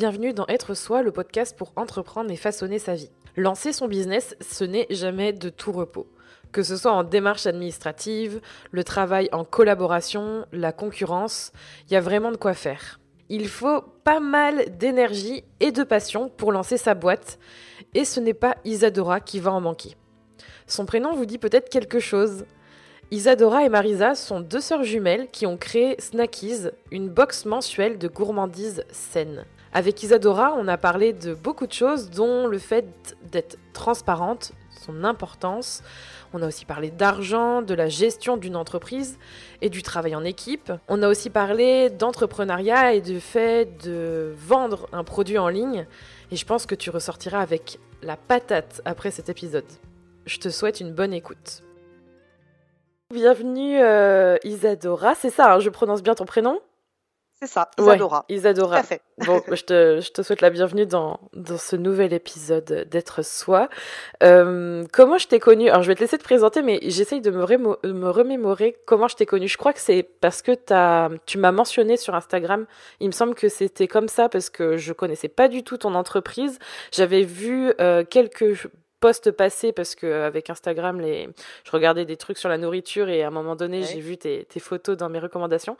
Bienvenue dans Être Soi, le podcast pour entreprendre et façonner sa vie. Lancer son business, ce n'est jamais de tout repos. Que ce soit en démarche administrative, le travail en collaboration, la concurrence, il y a vraiment de quoi faire. Il faut pas mal d'énergie et de passion pour lancer sa boîte, et ce n'est pas Isadora qui va en manquer. Son prénom vous dit peut-être quelque chose. Isadora et Marisa sont deux sœurs jumelles qui ont créé Snackies, une box mensuelle de gourmandises saines. Avec Isadora, on a parlé de beaucoup de choses, dont le fait d'être transparente, son importance. On a aussi parlé d'argent, de la gestion d'une entreprise et du travail en équipe. On a aussi parlé d'entrepreneuriat et du fait de vendre un produit en ligne. Et je pense que tu ressortiras avec la patate après cet épisode. Je te souhaite une bonne écoute. Bienvenue euh, Isadora, c'est ça, hein, je prononce bien ton prénom? C'est ça, Isadora. Ouais, Isadora. fait. Bon, je te, je te, souhaite la bienvenue dans, dans ce nouvel épisode d'être soi. Euh, comment je t'ai connue? Alors, je vais te laisser te présenter, mais j'essaye de me, me, remémorer comment je t'ai connue. Je crois que c'est parce que as, tu m'as mentionné sur Instagram. Il me semble que c'était comme ça parce que je connaissais pas du tout ton entreprise. J'avais vu euh, quelques post passé parce que euh, avec Instagram, les... je regardais des trucs sur la nourriture et à un moment donné, j'ai vu tes, tes, photos dans mes recommandations.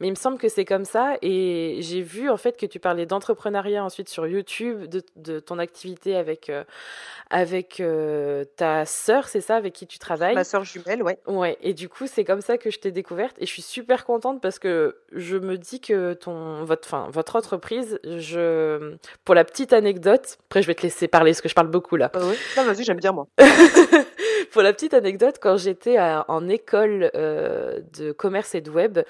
Mais il me semble que c'est comme ça et j'ai vu en fait que tu parlais d'entrepreneuriat ensuite sur YouTube, de, de ton activité avec euh, avec euh, ta sœur, c'est ça, avec qui tu travailles? Ma sœur jumelle, ouais. Ouais. Et du coup, c'est comme ça que je t'ai découverte et je suis super contente parce que je me dis que ton votre enfin votre entreprise, je pour la petite anecdote, après je vais te laisser parler parce que je parle beaucoup là. oui vas-y, j'aime bien moi. Pour la petite anecdote, quand j'étais en école euh, de commerce et de web,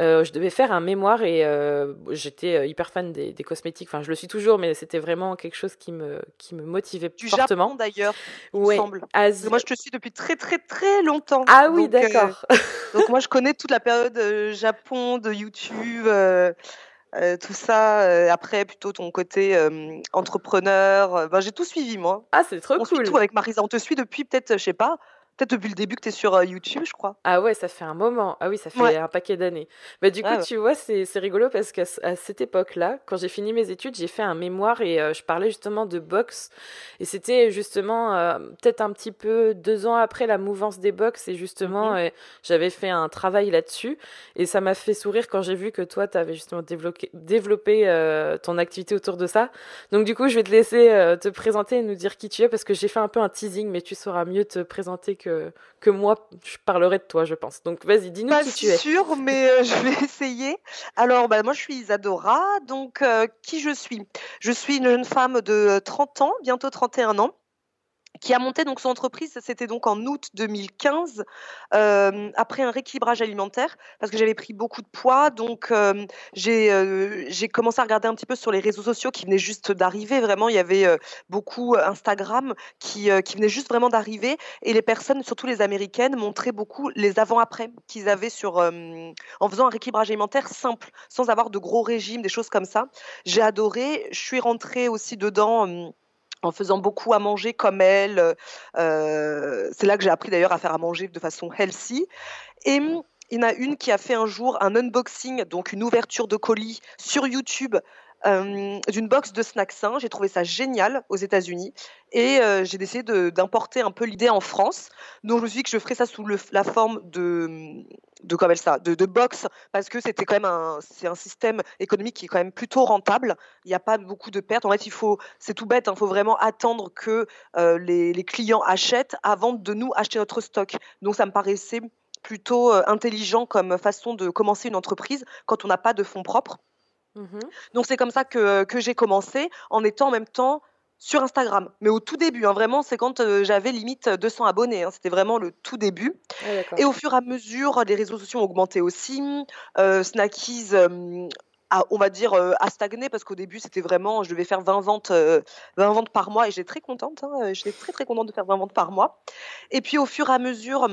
euh, je devais faire un mémoire et euh, j'étais hyper fan des, cosmétiques. Enfin, je le suis toujours, mais c'était vraiment quelque chose qui me, qui me motivait du fortement. D'ailleurs, ouais. semble. Moi, je te suis depuis très très très longtemps. Ah oui, d'accord. donc moi, je connais toute la période Japon de YouTube. Euh, tout ça. Euh, après, plutôt ton côté euh, entrepreneur. Ben, j'ai tout suivi, moi. Ah, c'est trop on cool. tout avec Marisa. On te suit depuis peut-être, je sais pas, Peut-être depuis le début que tu es sur euh, YouTube, je crois. Ah ouais, ça fait un moment. Ah oui, ça fait un paquet d'années. Bah, du coup, tu vois, c'est rigolo parce qu'à cette époque-là, quand j'ai fini mes études, j'ai fait un mémoire et euh, je parlais justement de boxe. Et c'était justement euh, peut-être un petit peu deux ans après la mouvance des box. Et justement, mhm. j'avais fait un travail là-dessus. Et ça m'a fait sourire quand j'ai vu que toi, tu avais justement développé, développé ton activité autour de ça. Donc du coup, je vais te laisser te présenter et nous dire qui tu es parce que j'ai fait un peu un teasing, mais tu sauras mieux te présenter que que, moi, je parlerai de toi, je pense. Donc vas-y, dis-nous qui tu es. Pas sûr, mais euh, je vais essayer. Alors, bah, moi, je suis Isadora. Donc, euh, qui je suis? Je suis une jeune femme de 30 ans, bientôt 31 ans qui a monté donc son entreprise, c'était donc en août 2015, euh, après un rééquilibrage alimentaire, parce que j'avais pris beaucoup de poids, donc euh, euh, j'ai commencé à regarder un petit peu sur les réseaux sociaux qui venaient juste d'arriver, vraiment, il y avait beaucoup Instagram qui, qui venait juste vraiment d'arriver, et les personnes, surtout les américaines, montraient beaucoup les avant-après qu'ils avaient sur, en faisant un rééquilibrage alimentaire simple, sans avoir de gros régimes, des choses comme ça. J'ai adoré, je suis rentrée aussi dedans en faisant beaucoup à manger comme elle. Euh, c'est là que j'ai appris d'ailleurs à faire à manger de façon healthy. Et il y en a une qui a fait un jour un unboxing, donc une ouverture de colis sur YouTube euh, d'une box de snacks sains. J'ai trouvé ça génial aux États-Unis et euh, j'ai décidé d'importer un peu l'idée en France. Donc je me suis dit que je ferais ça sous la forme de de ça, de, box parce que c'était quand même un c'est un système économique qui est quand même plutôt rentable. Il n'y a pas beaucoup de pertes. En fait, il faut c'est tout bête. Il hein, faut vraiment attendre que euh, les clients achètent avant de nous acheter notre stock. Donc ça me paraissait plutôt intelligent comme façon de commencer une entreprise quand on n'a pas de fonds propres. Mmh Donc c'est comme ça que, que j'ai commencé en étant en même temps sur Instagram. Mais au tout début, hein, vraiment, c'est quand euh, j'avais limite 200 abonnés. Hein, C'était vraiment le tout début. Ah, et au fur et à mesure, les réseaux sociaux ont augmenté aussi. Euh, Snackies, euh, on va dire, a stagné parce qu'au début, c'était vraiment, je devais faire 20 ventes, 20 ventes par mois et j'étais très contente. Hein, j'étais très très contente de faire 20 ventes par mois. Et puis au fur et à mesure,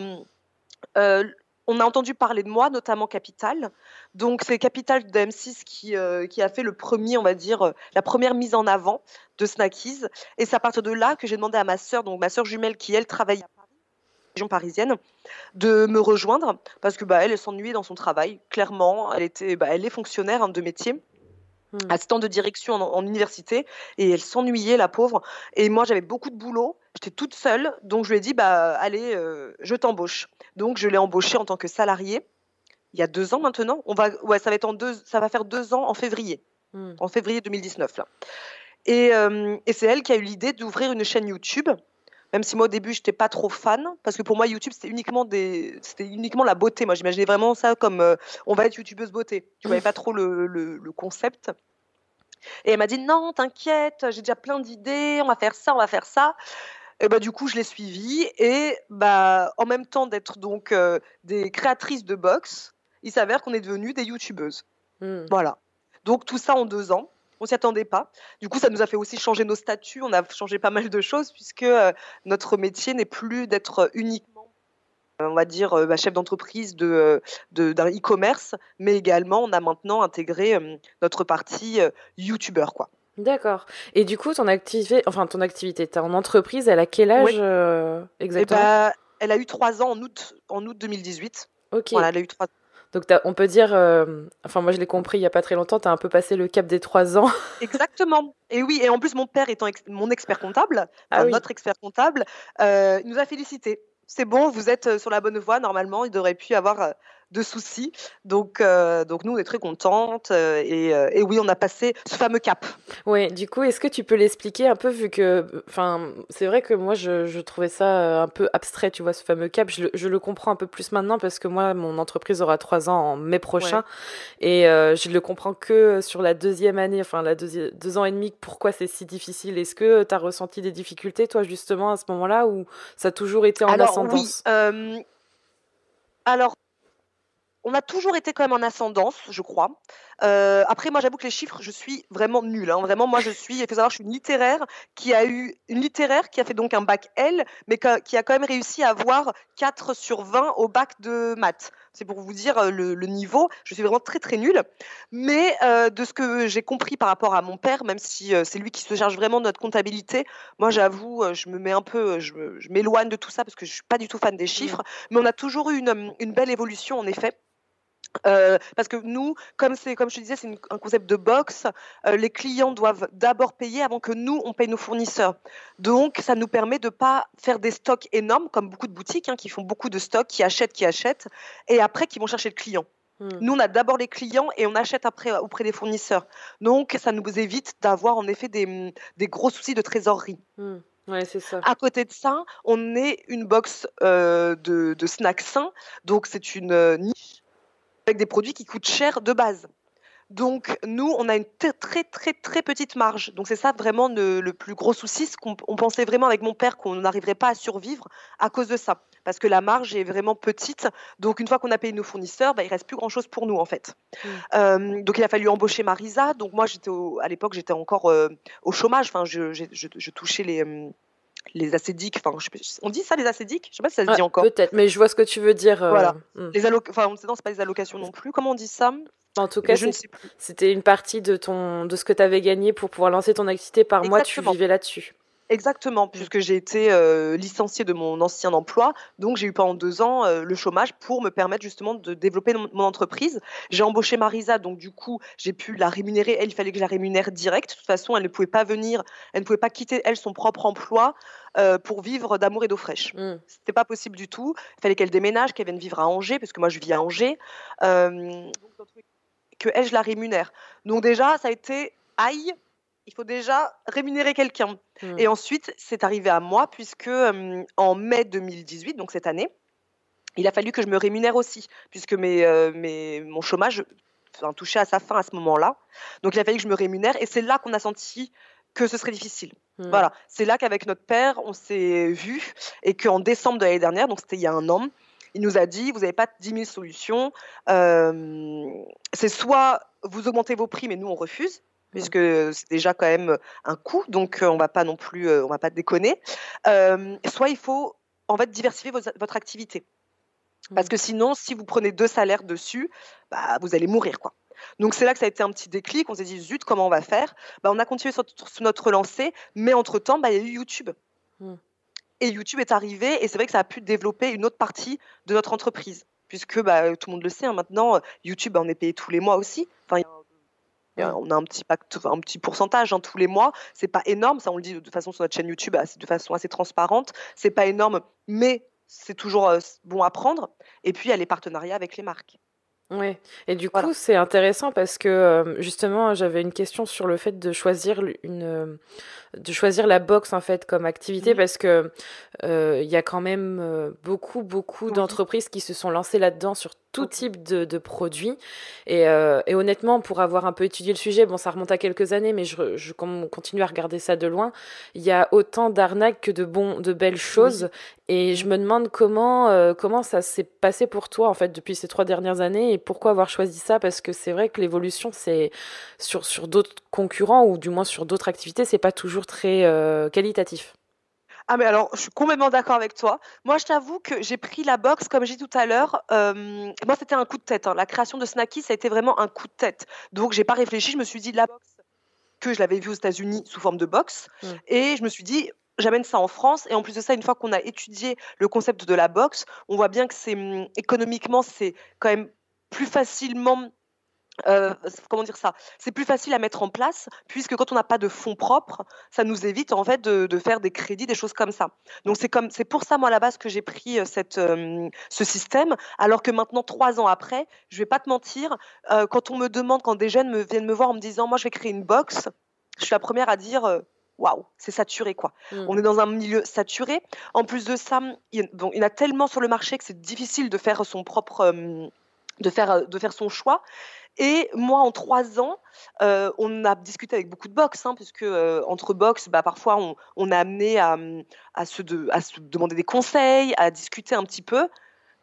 on a entendu parler de moi, notamment Capital. Donc c'est Capital de M6 qui, euh, qui a fait le premier, on va dire, euh, la première mise en avant de Snackies. Et c'est à partir de là que j'ai demandé à ma sœur, donc ma sœur jumelle qui elle travaille à Paris, région parisienne, de me rejoindre parce que bah elle, s'ennuyait dans son travail. Clairement, elle était, bah, elle est fonctionnaire hein, de métier. mmh. assistante de direction en, université, et elle s'ennuyait, la pauvre. Et moi, j'avais beaucoup de boulot, j'étais toute seule, donc je lui ai dit, bah, allez, euh, je t'embauche. Donc, je l'ai embauchée en tant que salariée, il y a deux ans maintenant. On va, ouais, ça va, être en deux, ça va faire deux ans en février, mmh. en février 2019. Là. Et, euh, et c'est elle qui a eu l'idée d'ouvrir une chaîne YouTube même si moi au début j'étais pas trop fan, parce que pour moi YouTube c'était uniquement des, c'était uniquement la beauté. Moi j'imaginais vraiment ça comme euh, on va être youtubeuse beauté. Je voyais pas trop le, le, concept. Et elle m'a dit non, t'inquiète, j'ai déjà plein d'idées, on va faire ça, on va faire ça. Et bah, du coup, je l'ai suivie et bah, en même temps d'être donc euh, des créatrices de box, il s'avère qu'on est devenues des youtubeuses. Hmm. Voilà. Donc tout ça en deux ans. On s'y attendait pas. Du coup, ça nous a fait aussi changer nos statuts. On a changé pas mal de choses puisque euh, notre métier n'est plus d'être uniquement, euh, on va dire, euh, bah, chef d'entreprise de, d'un e-commerce, mais également on a maintenant intégré notre partie youtubeur, quoi. D'accord. Et du coup, ton activité, enfin ton activité, en entreprise, elle a quel âge exactement? Eh bah, Elle a eu trois ans en août, en août 2018. Ok. Voilà, elle a eu trois donc on peut dire, euh, enfin moi je l'ai compris il n'y a pas très longtemps, tu as un peu passé le cap des trois ans. Exactement. Et oui, et en plus mon père étant mon expert comptable, ah notre expert comptable, euh, il nous a félicité. C'est bon, vous êtes euh, sur la bonne voie. Normalement, il devrait y avoir de soucis. Donc, euh, donc nous, on est très contentes. Euh, euh, et, oui, on a passé ce fameux cap. Oui, du coup, est-ce que tu peux l'expliquer un peu, vu que, enfin, c'est vrai que moi, je, trouvais ça un peu abstrait, tu vois, ce fameux cap. Je, le comprends un peu plus maintenant parce que moi, mon entreprise aura trois ans en mai prochain. Et je le comprends que sur la deuxième année, enfin, la deux ans et demi, pourquoi c'est si difficile. Est-ce que tu as ressenti des difficultés, toi, justement, à ce moment-là, ou ça a toujours été en Alors, ascendance? oui, Alors, on a toujours été quand même en ascendance, je crois. Euh, après, moi, j'avoue que les chiffres, je suis vraiment nulle. Hein. Vraiment, moi, je suis, il faut savoir, je suis une littéraire qui a eu une littéraire qui a fait donc un bac L, mais qui a quand même réussi à avoir 4 sur 20 au bac de maths. C'est pour vous dire euh, le, niveau. Je suis vraiment très très nulle. Mais euh, de ce que j'ai compris par rapport à mon père, même si c'est lui qui se charge vraiment de notre comptabilité, moi j'avoue, je me mets un peu, je, m'éloigne de tout ça parce que je suis pas du tout fan des chiffres. Mmh. Mais on a toujours eu une, une belle évolution en effet. Euh, parce que nous, comme c'est comme je te disais, c'est un concept de box. Euh, les clients doivent d'abord payer avant que nous on paye nos fournisseurs. Donc, ça nous permet de pas faire des stocks énormes comme beaucoup de boutiques hein, qui font beaucoup de stocks, qui achètent, qui achètent, et après qui vont chercher le client. Hmm. Nous, on a d'abord les clients et on achète après auprès des fournisseurs. Donc, ça nous évite d'avoir en effet des, des, gros soucis de trésorerie. Hmm. Ouais, c'est ça. À côté de ça, on est une box euh, de, de snacks sains. Donc, c'est une niche avec des produits qui coûtent cher de base. Donc nous, on a une très très très petite marge. Donc c'est ça vraiment le, plus gros souci, qu'on on pensait vraiment avec mon père qu'on n'arriverait pas à survivre à cause de ça, parce que la marge est vraiment petite. Donc une fois qu'on a payé nos fournisseurs, bah, il reste plus grand chose pour nous en fait. Mmh. Euh, donc il a fallu embaucher Marisa. Donc moi j'étais à l'époque j'étais encore euh, au chômage. Enfin je, je touchais les euh, les acédiques, enfin, on dit ça les acédiques? Je sais pas si ça se dit encore. Peut-être, mais je vois ce que tu veux dire. Euh, voilà. Hmm. Les alloc... Enfin, on sait c'est pas les allocations non plus. Comment on dit ça? En tout cas, c'était une partie de ton, de ce que tu avais gagné pour pouvoir lancer ton activité par mois. Tu vivais là-dessus. Exactement, puisque j'ai été euh, licenciée de mon ancien emploi, donc j'ai eu pendant deux ans euh, le chômage pour me permettre justement de développer mon, entreprise. J'ai embauché Marisa, donc du coup j'ai pu la rémunérer. Elle, il fallait que je la rémunère direct. De toute façon, elle ne pouvait pas venir, elle ne pouvait pas quitter elle son propre emploi euh, pour vivre d'amour et d'eau fraîche. Mm. C'était pas possible du tout. Il fallait qu'elle déménage, qu'elle vienne vivre à Angers, parce que moi je vis à Angers. que elle, je la rémunère. Donc déjà, ça a été aïe il faut déjà rémunérer quelqu'un. Hmm. Et ensuite, c'est arrivé à moi, puisque euh, en mai 2018, donc cette année, il a fallu que je me rémunère aussi, puisque mes, euh, mes, mon chômage enfin, touchait à sa fin à ce moment-là. Donc il a fallu que je me rémunère, et c'est là qu'on a senti que ce serait difficile. Hmm. Voilà, c'est là qu'avec notre père, on s'est vu, et qu'en décembre de l'année dernière, donc c'était il y a un an, il nous a dit, vous n'avez pas 10 000 solutions, euh, c'est soit vous augmentez vos prix, mais nous on refuse, puisque c'est déjà quand même un coût, donc on va pas non plus, on va pas déconner. soit il faut en fait diversifier votre activité, parce que sinon, si vous prenez deux salaires dessus, bah, vous allez mourir quoi. Donc c'est là que ça a été un petit déclic. On s'est dit zut, comment on va faire? Bah, On a continué sur, notre lancée, mais entre temps, bah, il y a eu YouTube. Mmh. Et YouTube est arrivé, et c'est vrai que ça a pu développer une autre partie de notre entreprise, puisque bah, tout le monde le sait hein, maintenant, YouTube, on est payé tous les mois aussi. Enfin, On a un petit, pacte, un petit pourcentage hein, tous les mois. C'est pas énorme, ça on le dit de façon sur notre chaîne YouTube de façon assez transparente. C'est pas énorme, mais c'est toujours bon à prendre. Et puis il y a les partenariats avec les marques. Oui, et du coup, c'est intéressant parce que justement, j'avais une question sur le fait de choisir une, de choisir la boxe en fait comme activité mmh. parce que il y a quand même beaucoup, beaucoup d'entreprises qui se sont lancées là-dedans sur tout type de, de produits. Et, euh, et, honnêtement, pour avoir un peu étudié le sujet, bon, ça remonte à quelques années, mais je, je continue à regarder ça de loin. Il y a autant d'arnaques que de bons, de belles choses. Et je me demande comment, euh, comment ça s'est passé pour toi, en fait, depuis ces trois dernières années et pourquoi avoir choisi ça, parce que c'est vrai que l'évolution, c'est sur, sur d'autres concurrents ou du moins sur d'autres activités, c'est pas toujours très euh, qualitatif. Ah mais alors, je suis complètement d'accord avec toi. Moi, je t'avoue que j'ai pris la boxe, comme j'ai dit tout à l'heure. Euh, moi, c'était un coup de tête. Hein. La création de Snacky, ça a été vraiment un coup de tête. Donc, j'ai pas réfléchi. Je me suis dit la boxe que je l'avais vue aux États-Unis sous forme de boxe, mmh. et je me suis dit j'amène ça en France. Et en plus de ça, une fois qu'on a étudié le concept de la boxe, on voit bien que c'est hum, économiquement, c'est quand même plus facilement euh, comment dire ça? C'est plus facile à mettre en place puisque quand on n'a pas de fonds propres, ça nous évite en fait de, faire des crédits, des choses comme ça. Donc c'est comme c'est pour ça moi à la base que j'ai pris euh, cette euh, ce système. Alors que maintenant trois ans après, je vais pas te mentir, quand on me demande, quand des jeunes me viennent me voir en me disant moi je vais créer une box, je suis la première à dire waouh, c'est saturé quoi. Mmh. On est dans un milieu saturé. En plus de ça, il, bon, il y en a tellement sur le marché que c'est difficile de faire son propre de faire de faire son choix. Et moi, en trois ans, euh, on a discuté avec beaucoup de box, hein, puisque euh, entre box, bah, parfois on, on a amené à, à, se de, à, se demander des conseils, à discuter un petit peu.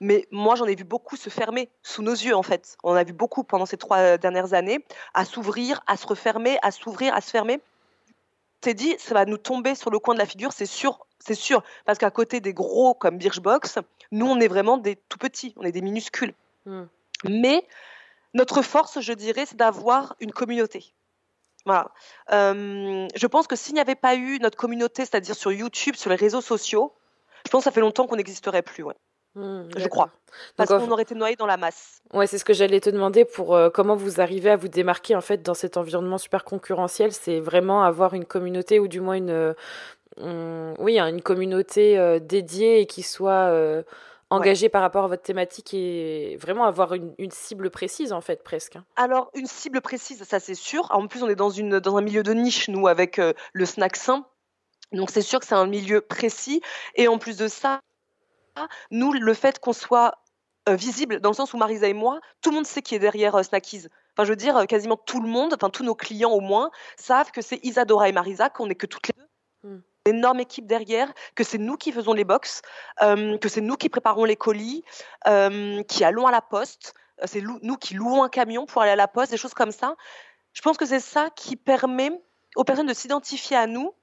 Mais moi, j'en ai vu beaucoup se fermer sous nos yeux, en fait. On a vu beaucoup pendant ces trois dernières années à s'ouvrir, à se refermer, à s'ouvrir, à se fermer. C'est dit, ça va nous tomber sur le coin de la figure, c'est sûr, c'est sûr. Parce qu'à côté des gros comme Birchbox, nous, on est vraiment des tout petits, on est des minuscules. Mmh. Mais notre force, je dirais, c'est d'avoir une communauté. Voilà. Euh, je pense que s'il n'y avait pas eu notre communauté, c'est-à-dire sur YouTube, sur les réseaux sociaux, je pense que ça fait longtemps qu'on n'existerait plus. Ouais. Hmm, je crois. Parce qu'on aurait été noyé dans la masse. Ouais, c'est ce que j'allais te demander pour euh, comment vous arrivez à vous démarquer en fait dans cet environnement super concurrentiel. C'est vraiment avoir une communauté ou du moins une, euh, oui, une communauté dédiée et qui soit engagé par rapport à votre thématique et vraiment avoir une, cible précise en fait presque. Hein. Alors une cible précise, ça c'est sûr. En plus on est dans, une, dans un milieu de niche nous avec euh, le snack sain. Donc c'est sûr que c'est un milieu précis et en plus de ça, nous le fait qu'on soit euh, visible dans le sens où Marisa et moi, tout le monde sait qui est derrière euh, Snackies. Enfin, je veux dire, quasiment tout le monde, enfin tous nos clients au moins, savent que c'est Isadora et Marisa, qu'on n'est que toutes les deux. Énorme équipe derrière, que c'est nous qui faisons les box, euh, que c'est nous qui préparons les colis, euh, qui allons à la poste, euh, c'est nous qui louons un camion pour aller à la poste, des choses comme ça. Je pense que c'est ça qui permet aux personnes de s'identifier à nous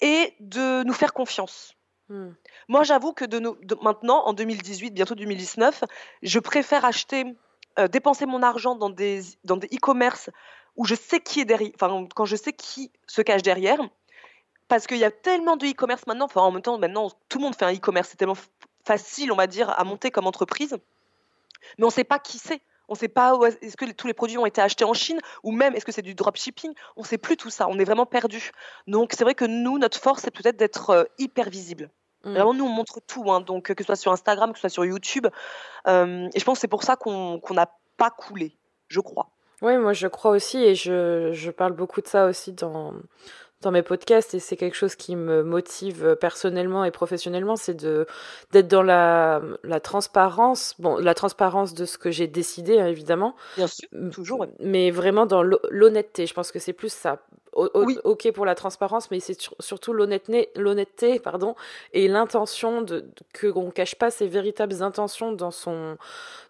et de nous faire confiance. Hmm. Moi, j'avoue que de, maintenant, en 2018, bientôt 2019, je préfère acheter, dépenser mon argent dans des dans des e-commerce où je sais qui est derrière, enfin quand je sais qui se cache derrière, parce qu'il y a tellement de e-commerce maintenant, enfin en même temps, maintenant tout le monde fait un e-commerce, c'est tellement facile, on va dire, à monter comme entreprise, mais on ne sait pas qui c'est. On ne sait pas est-ce que tous les produits ont été achetés en Chine ou même est-ce que c'est du dropshipping? On ne sait plus tout ça. On est vraiment perdu. Donc c'est vrai que nous, notre force, c'est peut-être d'être euh, hyper visible. Mmh. Vraiment, nous, on montre tout. Hein. donc que ce soit sur Instagram, que ce soit sur YouTube. Euh, et je pense que c'est pour ça qu'on n'a pas coulé, je crois. Oui, moi je crois aussi et je, je parle beaucoup de ça aussi dans, dans mes podcasts et c'est quelque chose qui me motive personnellement et professionnellement, c'est de d'être dans la, la transparence, bon, la transparence de ce que j'ai décidé hein, évidemment. Bien sûr, toujours. Mais vraiment dans l'honnêteté. Je pense que c'est plus ça. oui. Ok pour la transparence, mais c'est surtout l'honnêteté, pardon, et l'intention de, que qu'on cache pas ses véritables intentions dans son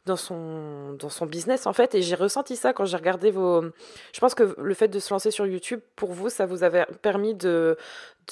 dans son, dans son business en fait. Et j'ai ressenti ça quand j'ai regardé vos... Je pense que le fait de se lancer sur YouTube, pour vous, ça vous avait permis de,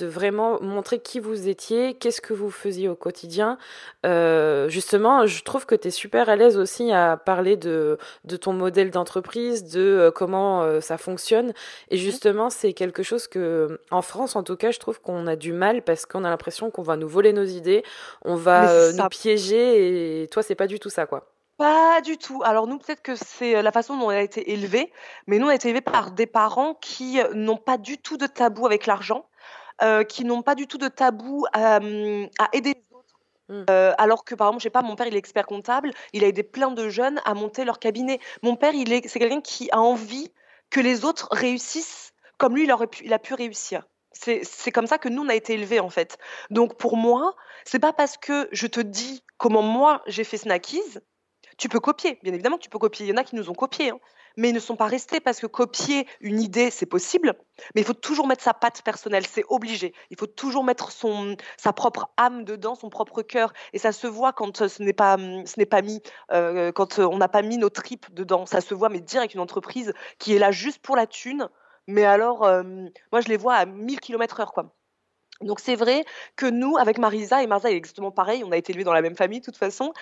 de vraiment montrer qui vous étiez, qu'est-ce que vous faisiez au quotidien. Euh, justement, je trouve que tu es super à l'aise aussi à parler de, de ton modèle d'entreprise, de euh, comment euh, ça fonctionne. Et justement, c'est quelque chose que, en France, en tout cas, je trouve qu'on a du mal parce qu'on a l'impression qu'on va nous voler nos idées, on va nous piéger et toi, c'est pas du tout ça, quoi. Pas du tout. Alors nous, peut-être que c'est la façon dont on a été élevé, mais nous, on a été élevés par des parents qui n'ont pas du tout de tabou avec l'argent, qui n'ont pas du tout de tabou à, aider les autres. Mmh. alors que par exemple, je sais pas, mon père il est expert comptable, il a aidé plein de jeunes à monter leur cabinet. Mon père, il est, c'est quelqu'un qui a envie que les autres réussissent comme lui, il, aurait pu, il a pu réussir. C'est comme ça que nous, on a été élevés, en fait. Donc, pour moi, c'est pas parce que je te dis comment moi, j'ai fait Snackies, tu peux copier. Bien évidemment tu peux copier. Il y en a qui nous ont copiés. Hein mais ils ne sont pas restés parce que copier une idée, c'est possible, mais il faut toujours mettre sa patte personnelle, c'est obligé. Il faut toujours mettre son, sa propre âme dedans, son propre cœur, et ça se voit quand ce n'est pas, n'est pas mis, euh, quand on n'a pas mis nos tripes dedans. Ça se voit, mais direct une entreprise qui est là juste pour la thune, mais alors, euh, moi, je les vois à 1000 km heure, quoi. Donc c'est vrai que nous, avec Marisa, et Marisa est exactement pareil, on a été élevés dans la même famille de toute façon,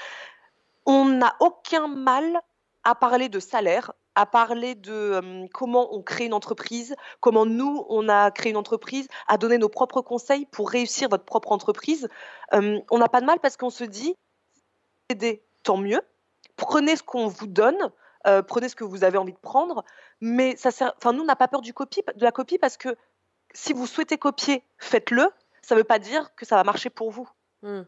on n'a aucun mal à parler de salaire, à parler de comment on crée une entreprise, comment nous, on a créé une entreprise, à donner nos propres conseils pour réussir votre propre entreprise. on n'a pas de mal parce qu'on se dit, aider, tant mieux. Prenez ce qu'on vous donne, prenez ce que vous avez envie de prendre, mais ça sert, enfin, nous, on n'a pas peur de la copie parce que si vous souhaitez copier, faites-le. Ça ne veut pas dire que ça va marcher pour vous. Mmh.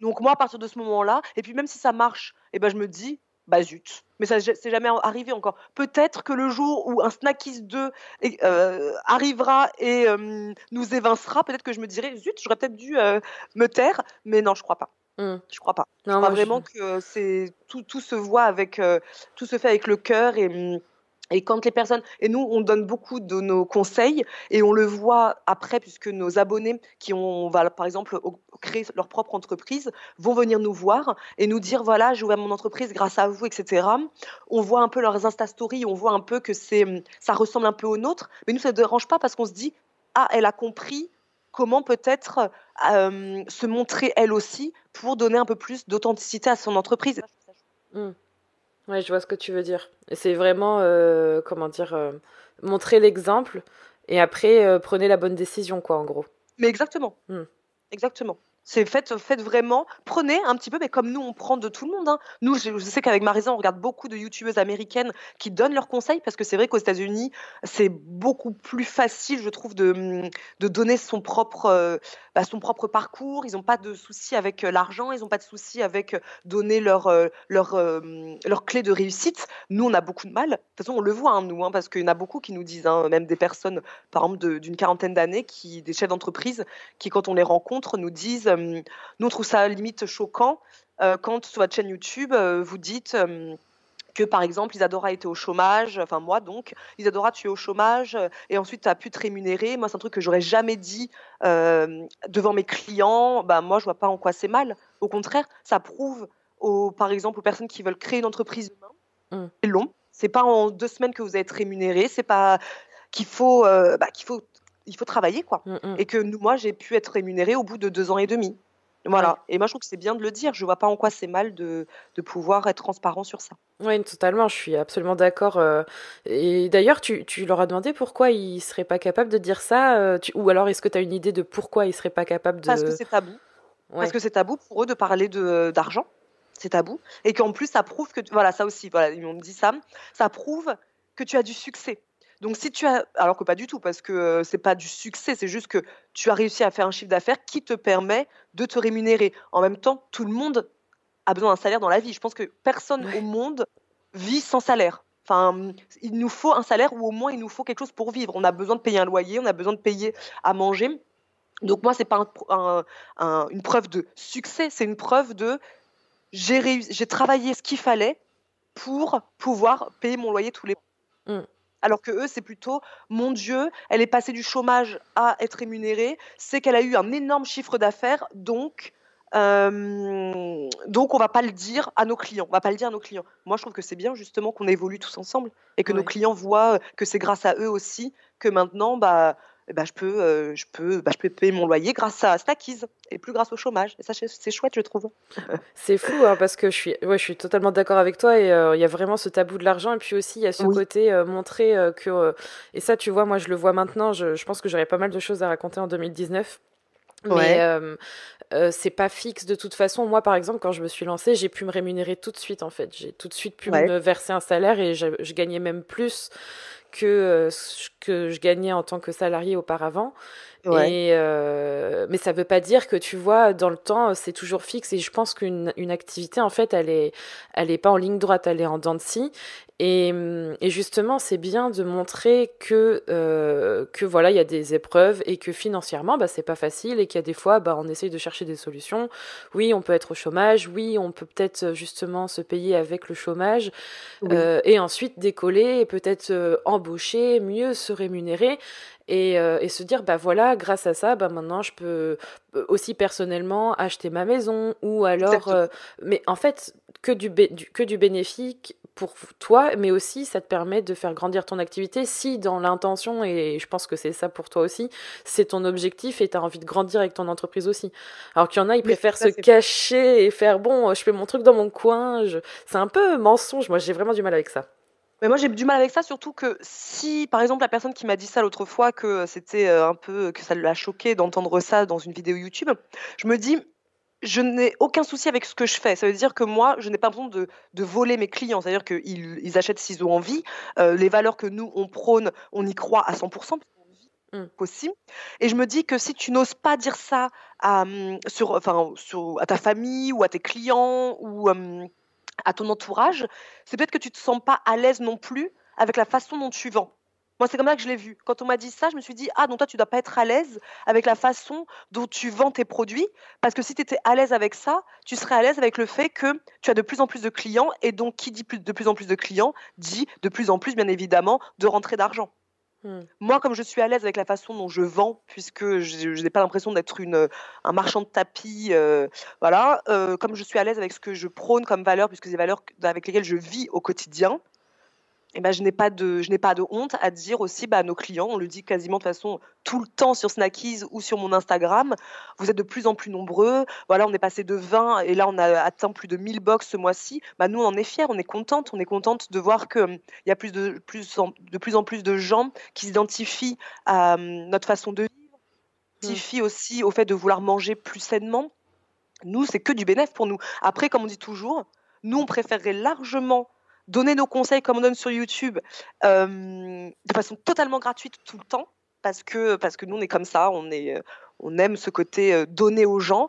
Donc moi, à partir de ce moment-là, et puis même si ça marche, eh ben, je me dis, bah zut. Mais ça c'est jamais arrivé encore. Peut-être que le jour où un Snackies 2 euh, arrivera et euh, nous évincera, peut-être que je me dirai zut, j'aurais peut-être dû euh, me taire, mais non, je crois pas. Mmh. Je crois pas. je crois vraiment que c'est tout, tout se voit avec tout se fait avec le cœur et mmh, et quand les personnes, et nous, on donne beaucoup de nos conseils et on le voit après, puisque nos abonnés qui ont, va, par exemple, créé leur propre entreprise, vont venir nous voir et nous dire voilà, j'ai ouvert mon entreprise grâce à vous, etc. On voit un peu leurs Insta Stories, on voit un peu que c'est, ça ressemble un peu au nôtre, mais nous, ça ne dérange pas parce qu'on se dit ah, elle a compris comment peut-être euh, se montrer elle aussi pour donner un peu plus d'authenticité à son entreprise. Mmh. Ouais, je vois ce que tu veux dire. C'est vraiment, euh, comment dire, euh, montrer l'exemple et après euh, prenez la bonne décision, quoi, en gros. Mais exactement. Hmm. Exactement. C'est faites, faites vraiment, prenez un petit peu, mais comme nous, on prend de tout le monde. Hein. Nous, je, sais qu'avec Marisa, on regarde beaucoup de youtubeuses américaines qui donnent leurs conseils parce que c'est vrai qu'aux États-Unis, c'est beaucoup plus facile, je trouve, de, de donner son propre, euh, bah, son propre parcours. Ils n'ont pas de soucis avec euh, l'argent, ils n'ont pas de soucis avec euh, donner leur, leur, leur clé de réussite. Nous, on a beaucoup de mal. De toute façon, on le voit, hein, nous, hein, parce qu'il y en a beaucoup qui nous disent, même des personnes, par exemple, d'une quarantaine d'années, qui, des chefs d'entreprise, qui, quand on les rencontre, nous disent euh, nous, on trouve ça limite choquant euh, quand sur votre chaîne YouTube, euh, vous dites que par exemple Isadora était au chômage, enfin moi donc, Isadora tu es au chômage et ensuite tu as pu te rémunérer. Moi c'est un truc que j'aurais jamais dit devant mes clients. Bah, moi je vois pas en quoi c'est mal. Au contraire, ça prouve aux, par exemple aux personnes qui veulent créer une entreprise demain, mmh. c'est long. C'est pas en deux semaines que vous êtes rémunéré, c'est pas qu'il faut, bah, qu'il faut il faut travailler quoi. Mmh, mmh. Et que nous, moi, j'ai pu être rémunérée au bout de deux ans et demi. Voilà. Et moi, je trouve que c'est bien de le dire. Je vois pas en quoi c'est mal de, de, pouvoir être transparent sur ça. Oui, totalement. Je suis absolument d'accord. Euh. Et d'ailleurs, tu, tu, leur as demandé pourquoi ils seraient pas capables de dire ça euh, Ou alors, est-ce que tu as une idée de pourquoi ils seraient pas capables de. Parce que c'est tabou. Parce que c'est tabou pour eux de parler d'argent. C'est tabou. Et qu'en plus, ça prouve que. Voilà, ça aussi. Voilà, ils m'ont dit ça. Ça prouve que tu as du succès. Donc si tu as, alors que pas du tout, parce que c'est pas du succès, c'est juste que tu as réussi à faire un chiffre d'affaires qui te permet de te rémunérer. En même temps, tout le monde a besoin d'un salaire dans la vie. Je pense que personne au monde vit sans salaire. Enfin, il nous faut un salaire ou au moins il nous faut quelque chose pour vivre. On a besoin de payer un loyer, on a besoin de payer à manger. Donc moi, c'est pas une preuve de succès, c'est une preuve de j'ai travaillé ce qu'il fallait pour pouvoir payer mon loyer tous les mois. Mmh alors que eux, c'est plutôt mon Dieu, elle est passée du chômage à être rémunérée, c'est qu'elle a eu un énorme chiffre d'affaires, donc euh, donc on va pas le dire à nos clients, on va pas le dire à nos clients. Moi, je trouve que c'est bien justement qu'on évolue tous ensemble et que nos clients voient que c'est grâce à eux aussi que maintenant, bah eh ben, je, peux, euh, je, peux, bah, je peux payer mon loyer grâce à Stackies et plus grâce au chômage. Et ça, c'est chouette, je trouve. c'est fou, hein, parce que je suis, ouais, je suis totalement d'accord avec toi. Et euh, il y a vraiment ce tabou de l'argent. Et puis aussi, il y a ce côté euh, montrer que. et ça, tu vois, moi, je le vois maintenant. Je, je pense que j'aurais pas mal de choses à raconter en 2019. Mais euh, c'est pas fixe de toute façon. Moi, par exemple, quand je me suis lancée, j'ai pu me rémunérer tout de suite, en fait. J'ai tout de suite pu me verser un salaire et je, je gagnais même plus que euh, ce que je gagnais en tant que salarié auparavant. Et, euh, mais ça veut pas dire que tu vois, dans le temps, c'est toujours fixe. Et je pense qu'une une activité, en fait, elle est, elle est pas en ligne droite, elle est en dents de scie. Et, et justement, c'est bien de montrer que, euh, que voilà, il y a des épreuves et que financièrement, bah, c'est pas facile et qu'il y a des fois, bah, on essaye de chercher des solutions. Oui, on peut être au chômage. Oui, on peut peut-être justement se payer avec le chômage euh, et ensuite décoller et peut-être euh, embaucher, mieux se rémunérer et, euh, et, se dire bah voilà grâce à ça bah maintenant je peux euh, aussi personnellement acheter ma maison ou alors euh, mais en fait que du, que du bénéfique pour toi mais aussi ça te permet de faire grandir ton activité. Si dans l'intention et je pense que c'est ça pour toi aussi c'est ton objectif et tu as envie de grandir avec ton entreprise aussi. Alors qu'il y en a ils préfèrent se cacher et faire bon je fais mon truc dans mon coin c'est un peu mensonge. Moi j'ai vraiment du mal avec ça. Mais moi, j'ai du mal avec ça, surtout que si, par exemple, la personne qui m'a dit ça l'autre fois, que c'était euh, un peu, que ça l'a choqué d'entendre ça dans une vidéo YouTube, je me dis, je n'ai aucun souci avec ce que je fais. Ça veut dire que moi, je n'ai pas besoin de, de voler mes clients. C'est-à-dire qu'ils ils achètent s'ils ont envie. Euh, les valeurs que nous, on prône, on y croit à 100%. Mmh. Possible. Et je me dis que si tu n'oses pas dire ça à, hum, sur, enfin, sur, à ta famille ou à tes clients ou hum, à ton entourage, c'est peut-être que tu te sens pas à l'aise non plus avec la façon dont tu vends. Moi, c'est comme ça que je l'ai vu. Quand on m'a dit ça, je me suis dit, ah, donc toi, tu dois pas être à l'aise avec la façon dont tu vends tes produits, parce que si tu étais à l'aise avec ça, tu serais à l'aise avec le fait que tu as de plus en plus de clients, et donc qui dit de plus en plus de clients, dit de plus en plus, bien évidemment, de rentrée d'argent. Hmm. Moi, comme je suis à l'aise avec la façon dont je vends, puisque je, n'ai pas l'impression d'être une, un marchand de tapis, euh, voilà, euh, comme je suis à l'aise avec ce que je prône comme valeur, puisque c'est des valeurs avec lesquelles je vis au quotidien, eh ben, je n'ai pas de je n'ai pas de honte à dire aussi bah, à nos clients, on le dit quasiment de façon tout le temps sur Snackies ou sur mon Instagram, vous êtes de plus en plus nombreux. Voilà, on est passé de 20 et là on a atteint plus de 1000 box ce mois-ci. Bah, nous on en est fiers, on est contente, on est contente de voir que hum, y a plus de plus en, de plus en plus de gens qui s'identifient à hum, notre façon de vivre, mmh. s'identifient aussi au fait de vouloir manger plus sainement. Nous, c'est que du bénéfice pour nous. Après, comme on dit toujours, nous, on préférerait largement donner nos conseils comme on donne sur YouTube euh, de façon totalement gratuite tout le temps parce que parce que nous on est comme ça, on est on aime ce côté euh, donner aux gens,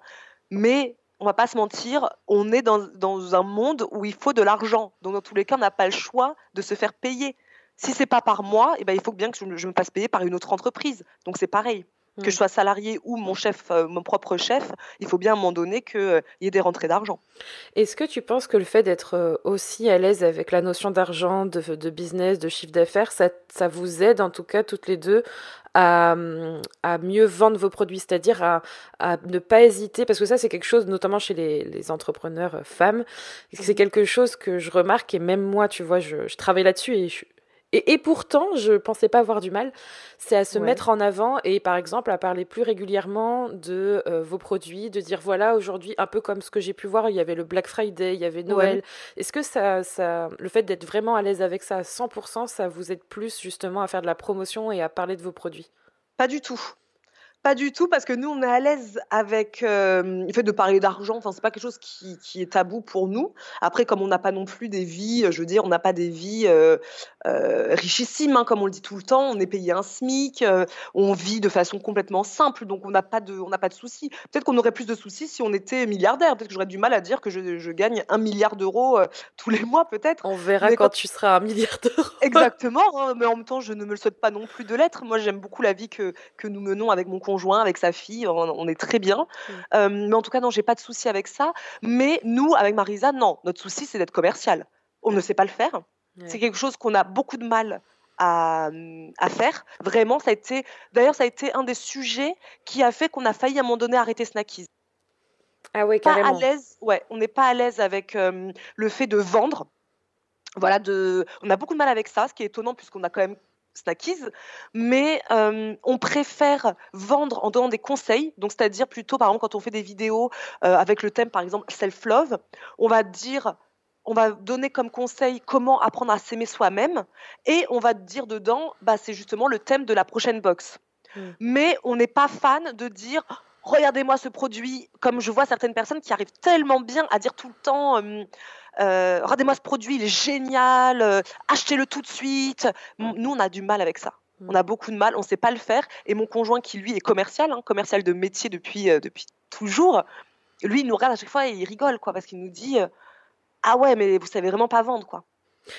mais on va pas se mentir, on est dans, dans un monde où il faut de l'argent. Donc dans tous les cas, on n'a pas le choix de se faire payer. Si c'est pas par moi, eh ben, il faut bien que je me fasse payer par une autre entreprise. Donc c'est pareil que je mm. sois salarié ou mon chef, euh, mon propre chef, il faut bien à un moment donné qu'il euh, y ait des rentrées d'argent. Est-ce que tu penses que le fait d'être euh, aussi à l'aise avec la notion d'argent, de, de, business, de chiffre d'affaires, ça, ça, vous aide en tout cas toutes les deux à, à mieux vendre vos produits, c'est-à-dire à, à, ne pas hésiter, parce que ça c'est quelque chose, notamment chez les, les entrepreneurs femmes, c'est mm. quelque chose que je remarque et même moi, tu vois, je, je travaille là-dessus et je, et, et, pourtant, je pensais pas avoir du mal. C'est à se mettre en avant et, par exemple, à parler plus régulièrement de euh, vos produits, de dire voilà, aujourd'hui, un peu comme ce que j'ai pu voir, il y avait le Black Friday, il y avait Noël. Est-ce que ça, ça, le fait d'être vraiment à l'aise avec ça à 100%, ça vous aide plus justement à faire de la promotion et à parler de vos produits? Pas du tout. Pas du tout, parce que nous, on est à l'aise avec euh, le fait de parler d'argent. Enfin, c'est pas quelque chose qui, qui, est tabou pour nous. Après, comme on n'a pas non plus des vies, je veux dire, on n'a pas des vies euh, euh, richissimes, hein, comme on le dit tout le temps. On est payé un SMIC, euh, on vit de façon complètement simple, donc on n'a pas de, on n'a pas de soucis. Peut-être qu'on aurait plus de soucis si on était milliardaire. Peut-être que j'aurais du mal à dire que je, je gagne un milliard d'euros tous les mois, peut-être. On verra quand, tu seras un milliard d'euros. Exactement, hein, mais en même temps, je ne me le souhaite pas non plus de l'être. Moi, j'aime beaucoup la vie que, que nous menons avec mon conjoint avec sa fille, on, est très bien. Euh, mais en tout cas, non, j'ai pas de souci avec ça. Mais nous, avec Marisa, non, notre souci, c'est d'être commercial. On ne sait pas le faire. C'est quelque chose qu'on a beaucoup de mal à, faire. Vraiment, ça a été. D'ailleurs, ça a été un des sujets qui a fait qu'on a failli à un moment donné arrêter Snackies. Ah ouais, carrément. Pas à l'aise. Ouais, on n'est pas à l'aise avec euh, le fait de vendre. Voilà, de, on a beaucoup de mal avec ça, ce qui est étonnant puisqu'on a quand même Snackies, mais euh, on préfère vendre en donnant des conseils. Donc, c'est-à-dire plutôt, par exemple, quand on fait des vidéos euh, avec le thème, par exemple, self-love, on va dire, on va donner comme conseil comment apprendre à s'aimer soi-même, et on va dire dedans, bah, c'est justement le thème de la prochaine box. Hmm. Mais on n'est pas fan de dire regardez-moi ce produit, comme je vois certaines personnes qui arrivent tellement bien à dire tout le temps, euh, regardez-moi ce produit, il est génial, euh, achetez-le tout de suite. Nous, on a du mal avec ça. On a beaucoup de mal, on ne sait pas le faire. Et mon conjoint, qui lui est commercial, hein, commercial de métier depuis, euh, depuis toujours, lui, il nous regarde à chaque fois et il rigole, quoi, parce qu'il nous dit Ah ouais, mais vous savez vraiment pas vendre, quoi.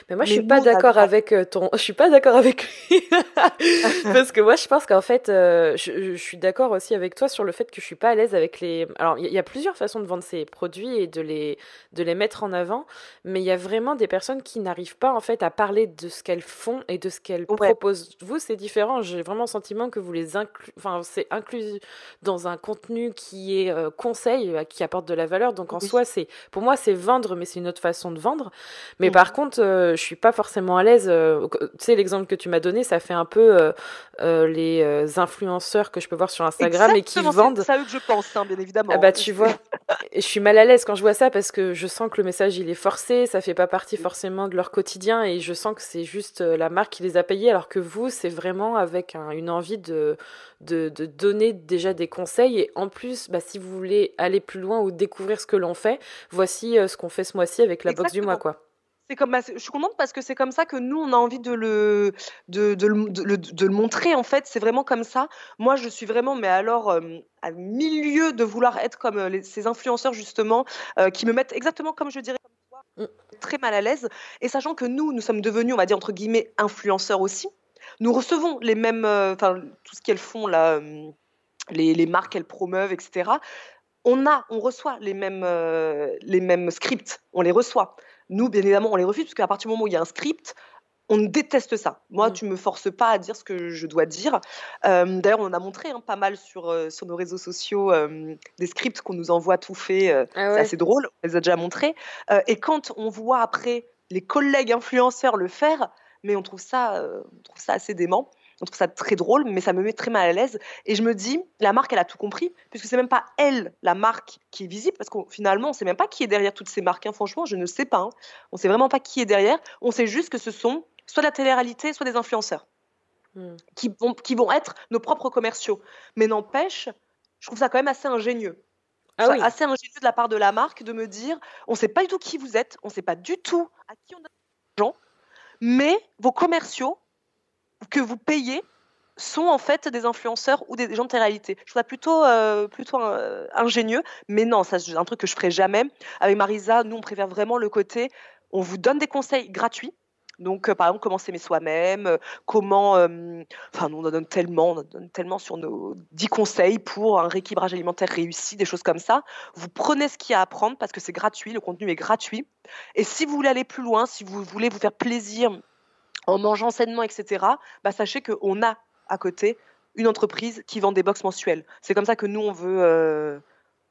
Mais moi, je suis pas d'accord avec euh, ton. Je suis pas d'accord avec lui parce que moi, je pense qu'en fait, euh, je, suis d'accord aussi avec toi sur le fait que je suis pas à l'aise avec les. Alors, il y, a plusieurs façons de vendre ces produits et de les de les mettre en avant, mais il y a vraiment des personnes qui n'arrivent pas en fait à parler de ce qu'elles font et de ce qu'elles proposent. Vous, c'est différent. J'ai vraiment le sentiment que vous les incluez. Enfin, c'est inclus dans un contenu qui est euh, conseil, qui apporte de la valeur. Donc en soi, c'est pour moi, c'est vendre, mais c'est une autre façon de vendre. Mais par contre euh, je suis pas forcément à l'aise. Euh, tu sais, l'exemple que tu m'as donné, ça fait un peu euh, les influenceurs que je peux voir sur Instagram et qui vendent. C'est ça que je pense, hein, bien évidemment. Ah bah tu vois, je suis mal à l'aise quand je vois ça parce que je sens que le message il est forcé, ça fait pas partie forcément de leur quotidien et je sens que c'est juste la marque qui les a payés, alors que vous, c'est vraiment avec une envie de, de, de, donner déjà des conseils et en plus, bah, si vous voulez aller plus loin ou découvrir ce que l'on fait, voici ce qu'on fait ce mois-ci avec la box du mois, quoi comme, bah, je suis contente parce que c'est comme ça que nous, on a envie de le, de, de, le, de, le montrer. En fait, c'est vraiment comme ça. Moi, je suis vraiment, mais alors, euh, à milieu de vouloir être comme euh, ces influenceurs, justement, euh, qui me mettent exactement comme je dirais, mm. très mal à l'aise. Et sachant que nous, nous sommes devenus, on va dire, entre guillemets, influenceurs aussi. Nous recevons les mêmes, enfin, tout ce qu'elles font, là, les, les marques qu'elles promeuvent, etc on a, on reçoit les mêmes, les mêmes scripts, on les reçoit. Nous, bien évidemment, on les refuse parce qu'à partir du moment où il y a un script, on déteste ça. Moi, mm. tu me forces pas à dire ce que je dois dire. Euh, d'ailleurs, on a montré hein, pas mal sur, euh, sur nos réseaux sociaux euh, des scripts qu'on nous envoie tout fait. Ah c'est assez drôle, on les a déjà montrés. et quand on voit après les collègues influenceurs le faire, mais on trouve ça, on trouve ça assez dément. On trouve ça très drôle, mais ça me met très mal à l'aise. Et je me dis, la marque, elle a tout compris, puisque c'est même pas elle, la marque, qui est visible, parce qu'au finalement, on sait même pas qui est derrière toutes ces marques. Hein. Franchement, je ne sais pas. Hein. On sait vraiment pas qui est derrière. On sait juste que ce sont soit la télé-réalité, soit des influenceurs. Hmm. Qui, vont, qui vont être nos propres commerciaux. Mais n'empêche, je trouve ça quand même assez ingénieux. Ah oui. assez ingénieux de la part de la marque de me dire on ne sait pas du tout qui vous êtes, on ne sait pas du tout à qui on a gens, mais vos commerciaux que vous payez sont en fait des influenceurs ou des gens de télé-réalité. Je trouve ça plutôt, euh, plutôt euh, ingénieux, mais non, c'est un truc que je ferai jamais. Avec Marisa, nous on préfère vraiment le côté, on vous donne des conseils gratuits. Donc, euh, par exemple, comment s'aimer soi-même, comment. enfin, on en donne tellement, on en donne tellement sur nos 10 conseils pour un rééquilibrage alimentaire réussi, des choses comme ça. Vous prenez ce qu'il y a à apprendre parce que c'est gratuit, le contenu est gratuit. Et si vous voulez aller plus loin, si vous voulez vous faire plaisir en mangeant sainement, etc., bah, sachez qu'on a à côté une entreprise qui vend des box mensuelles. C'est comme ça que nous, on veut, euh,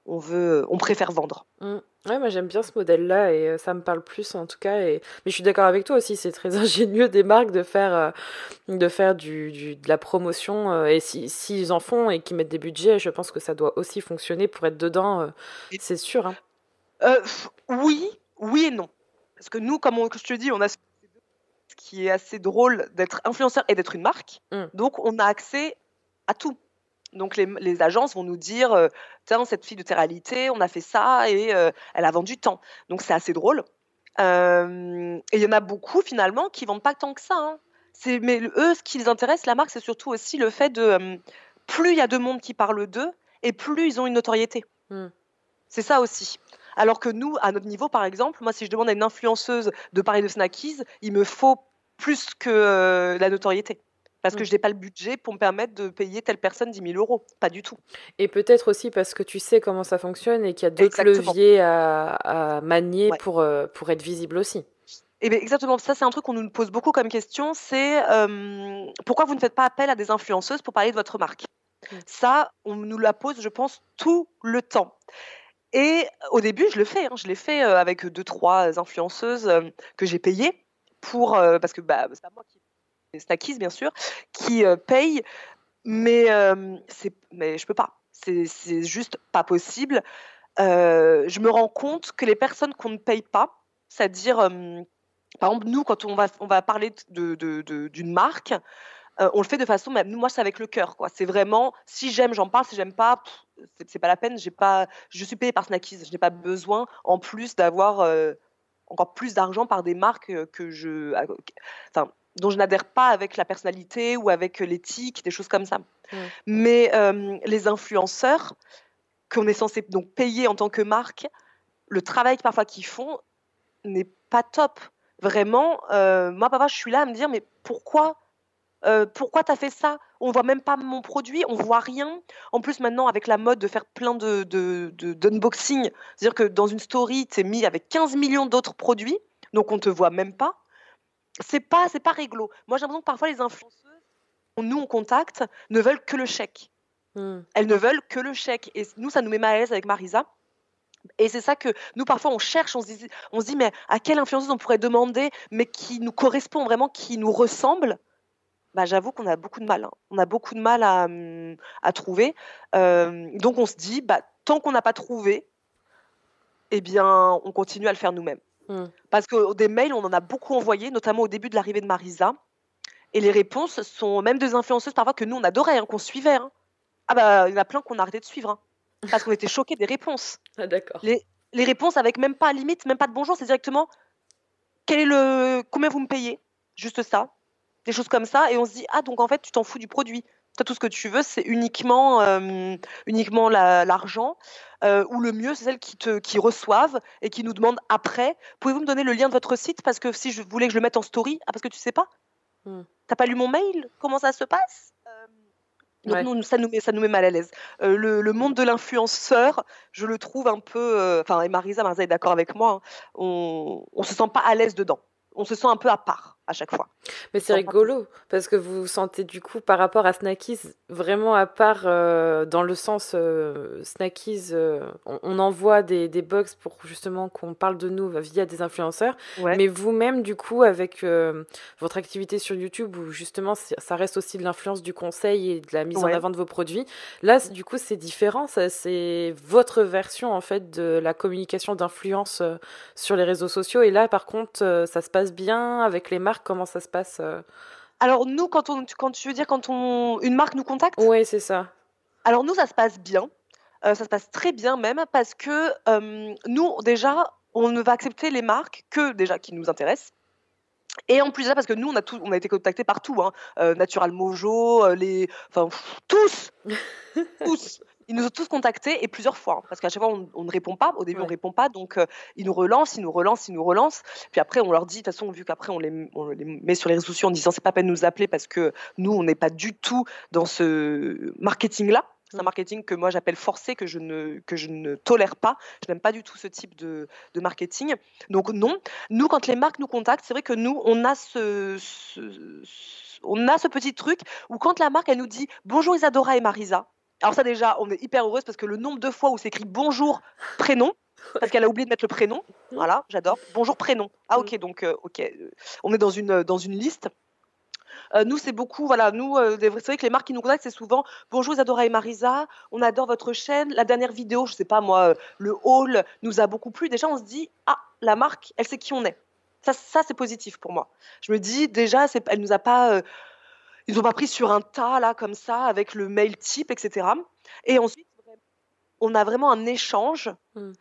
on veut, on préfère vendre. Mmh. Ouais, moi j'aime bien ce modèle-là et euh, ça me parle plus en tout cas. Et... Mais je suis d'accord avec toi aussi, c'est très ingénieux des marques de faire, euh, de, faire du, de la promotion. et s'ils si, en font et qu'ils mettent des budgets, je pense que ça doit aussi fonctionner pour être dedans, c'est sûr. Hein. oui, oui et non. Parce que nous, comme je te dis, on a qui est assez drôle d'être influenceur et d'être une marque. Mm. Donc, on a accès à tout. Donc, les, agences vont nous dire euh, Tiens, cette fille de réalité, on a fait ça et euh, elle a vendu tant. Donc, c'est assez drôle. Euh, et il y en a beaucoup, finalement, qui vendent pas tant que ça. Hein. Mais eux, ce qui les intéresse, la marque, c'est surtout aussi le fait de plus il y a de monde qui parle d'eux et plus ils ont une notoriété. Mm. C'est ça aussi. Alors que nous, à notre niveau, par exemple, moi, si je demande à une influenceuse de parler de Snackies, il me faut plus que euh, la notoriété. Parce que mm. je n'ai pas le budget pour me permettre de payer telle personne 10 000 euros. Pas du tout. Et peut-être aussi parce que tu sais comment ça fonctionne et qu'il y a d'autres leviers à, manier pour, euh, pour être visible aussi. Et eh bien exactement, ça c'est un truc qu'on nous pose beaucoup comme question, c'est euh, pourquoi vous ne faites pas appel à des influenceuses pour parler de votre marque? Mm. Ça, on nous la pose, je pense, tout le temps. Et au début, je le fais. Hein. je l'ai fait avec deux, trois influenceuses que j'ai payées pour parce que bah, c'est pas moi qui Stakis bien sûr qui paye, mais c'est mais je peux pas. C'est juste pas possible. je me rends compte que les personnes qu'on ne paye pas, c'est-à-dire par exemple nous quand on va on va parler de d'une marque, euh, on le fait de façon, même moi c'est avec le cœur, quoi. C'est vraiment, si j'aime, j'en parle, si j'aime pas, c'est pas la peine. J'ai pas, je suis payée par Snackies, je n'ai pas besoin, en plus d'avoir euh, encore plus d'argent par des marques euh, que je, enfin, dont je n'adhère pas avec la personnalité ou avec l'éthique, des choses comme ça. Mais les influenceurs qu'on est censé donc payer en tant que marque, le travail parfois qu'ils font n'est pas top. Vraiment, moi, papa, je suis là à me dire, mais pourquoi euh, pourquoi tu as fait ça? On voit même pas mon produit, on voit rien. En plus, maintenant, avec la mode de faire plein de, d'unboxing, c'est-à-dire que dans une story, tu es mis avec 15 millions d'autres produits, donc on te voit même pas. C'est pas, c'est pas réglo. Moi, j'ai l'impression que parfois les influenceuses, nous on contacte, ne veulent que le chèque. Hmm. Elles ne veulent que le chèque. Et nous, ça nous met mal à l'aise avec Marisa. Et c'est ça que nous, parfois, on cherche, on se, dit, on se dit, mais à quelle influenceuse on pourrait demander, mais qui nous correspond vraiment, qui nous ressemble? Bah, j'avoue qu'on a beaucoup de mal. Hein. On a beaucoup de mal à, mmh, trouver. donc on se dit, bah, tant qu'on n'a pas trouvé, eh bien, on continue à le faire nous-mêmes. Mmh. Parce que des mails, on en a beaucoup envoyé, notamment au début de l'arrivée de Marisa. Et les réponses sont même des influenceuses parfois que nous, on adorait, hein, qu'on suivait. Hein. Ah bah, il y en a plein qu'on a arrêté de suivre. parce qu'on était choqués des réponses. Ah, d'accord. Les, les, réponses avec même pas limite, même pas de bonjour, c'est directement quel est le combien vous me payez Juste ça des choses comme ça, et on se dit ah donc en fait tu t'en fous du produit. Toi, tout ce que tu veux, c'est uniquement, euh, uniquement l'argent, euh, ou le mieux, c'est celles qui, te, qui reçoivent et qui nous demandent après, pouvez-vous me donner le lien de votre site? Parce que si je voulais que je le mette en story, ah, parce que tu sais pas, hmm. t'as pas lu mon mail, comment ça se passe? Euh, donc ça, nous met, ça nous met mal à l'aise. le, le, monde de l'influenceur, je le trouve un peu. Enfin, et Marisa, Marisa est d'accord avec moi, hein, on ne se sent pas à l'aise dedans. On se sent un peu à part à chaque fois. Mais c'est rigolo parce que vous vous sentez du coup par rapport à Snackies vraiment à part euh, dans le sens euh, Snackies, euh, on, envoie des, des box pour justement qu'on parle de nous via des influenceurs, mais vous-même du coup avec votre activité sur YouTube où justement ça reste aussi de l'influence du conseil et de la mise en avant de vos produits, là du coup c'est différent, c'est votre version en fait de la communication d'influence sur les réseaux sociaux. Et là par contre ça se passe bien avec les marques Comment ça se passe euh Alors nous, quand, on, quand tu veux dire quand on, une marque nous contacte Oui, c'est ça. Alors nous, ça se passe bien. Euh, ça se passe très bien même parce que nous, déjà, on ne va accepter les marques que déjà qui nous intéressent. Et en plus de ça, parce que nous, on a, tout, on a été contactés partout, hein. Euh, Natural Mojo, les, enfin, tous, tous. Ils nous ont tous contactés et plusieurs fois, hein, parce qu'à chaque fois, on, ne répond pas. Au début, on ne répond pas. Donc, euh, ils nous relancent, ils nous relancent, ils nous relancent. Puis après, on leur dit, de toute façon, vu qu'après, on les, met sur les réseaux sociaux en disant, c'est pas peine de nous appeler parce que nous, on n'est pas du tout dans ce marketing-là. C'est un marketing que moi j'appelle forcé, que je ne, que je ne tolère pas. Je n'aime pas du tout ce type de, de, marketing. Donc non, nous quand les marques nous contactent, c'est vrai que nous on a ce, on a ce petit truc où quand la marque elle nous dit bonjour Isadora et Marisa, alors ça déjà, on est hyper heureuse parce que le nombre de fois où c'est écrit bonjour prénom, parce qu'elle a oublié de mettre le prénom, voilà, j'adore. Bonjour prénom. Ah ok, donc euh, ok, on est dans une dans une liste. Euh, nous, c'est beaucoup, voilà, nous, euh, c'est vrai que les marques qui nous contactent, c'est souvent bonjour Isadora et Marisa, on adore votre chaîne. La dernière vidéo, je sais pas moi, le haul nous a beaucoup plu. Déjà, on se dit ah, la marque, elle sait qui on est. Ça, ça c'est positif pour moi. Je me dis déjà, elle nous a pas ils n'ont pas pris sur un tas, là, comme ça, avec le mail type, etc. Et ensuite, on a vraiment un échange. Hmm.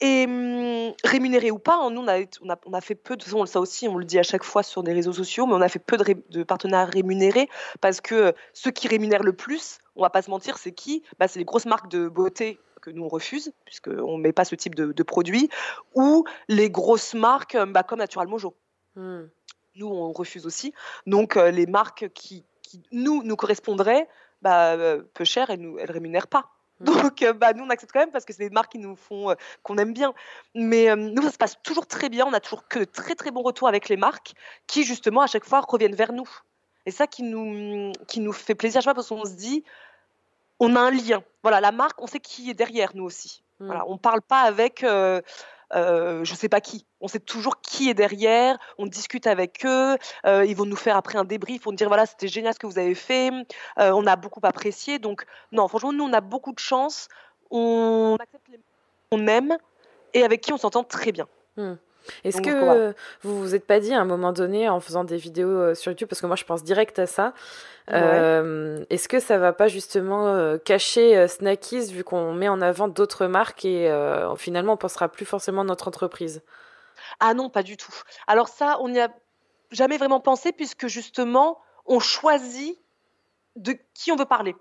Et hum, rémunéré ou pas, hein, nous on a, on, a, fait peu de ça aussi, on le dit à chaque fois sur des réseaux sociaux, mais on a fait peu de, de partenaires rémunérés parce que ceux qui rémunèrent le plus, on va pas se mentir, c'est qui? Bah, C'est les grosses marques de beauté que nous on refuse, puisqu'on ne met pas ce type de, de produit, ou les grosses marques bah, comme Natural Mojo. Hmm. Nous on refuse aussi. Donc euh, les marques qui, nous, nous correspondrait bah, euh, peu cher, elles ne rémunèrent pas. Mm. Donc, euh, bah, nous, on accepte quand même parce que c'est des marques qui nous font, euh, qu'on aime bien. Mais nous, ça se passe toujours très bien. On a toujours que de très, très bons retours avec les marques qui, justement, à chaque fois, reviennent vers nous. Et ça qui nous, qui nous fait plaisir, je sais pas, parce qu'on se dit, on a un lien. Voilà, la marque, on sait qui est derrière, nous aussi. Mm. Voilà, on ne parle pas avec euh, je ne sais pas qui. On sait toujours qui est derrière, on discute avec eux, euh, ils vont nous faire après un débrief, ils vont nous dire voilà, c'était génial ce que vous avez fait, euh, on a beaucoup apprécié. Donc, non, franchement, nous, on a beaucoup de chance, on accepte les on aime et avec qui on s'entend très bien. Hmm. Est-ce que vous vous êtes pas dit à un moment donné en faisant des vidéos sur YouTube, parce que moi je pense direct à ça, est-ce que ça va pas justement cacher Snackies vu qu'on met en avant d'autres marques et finalement on pensera plus forcément à notre entreprise? Ah non, pas du tout. Alors ça, on n'y a jamais vraiment pensé puisque justement on choisit de qui on veut parler.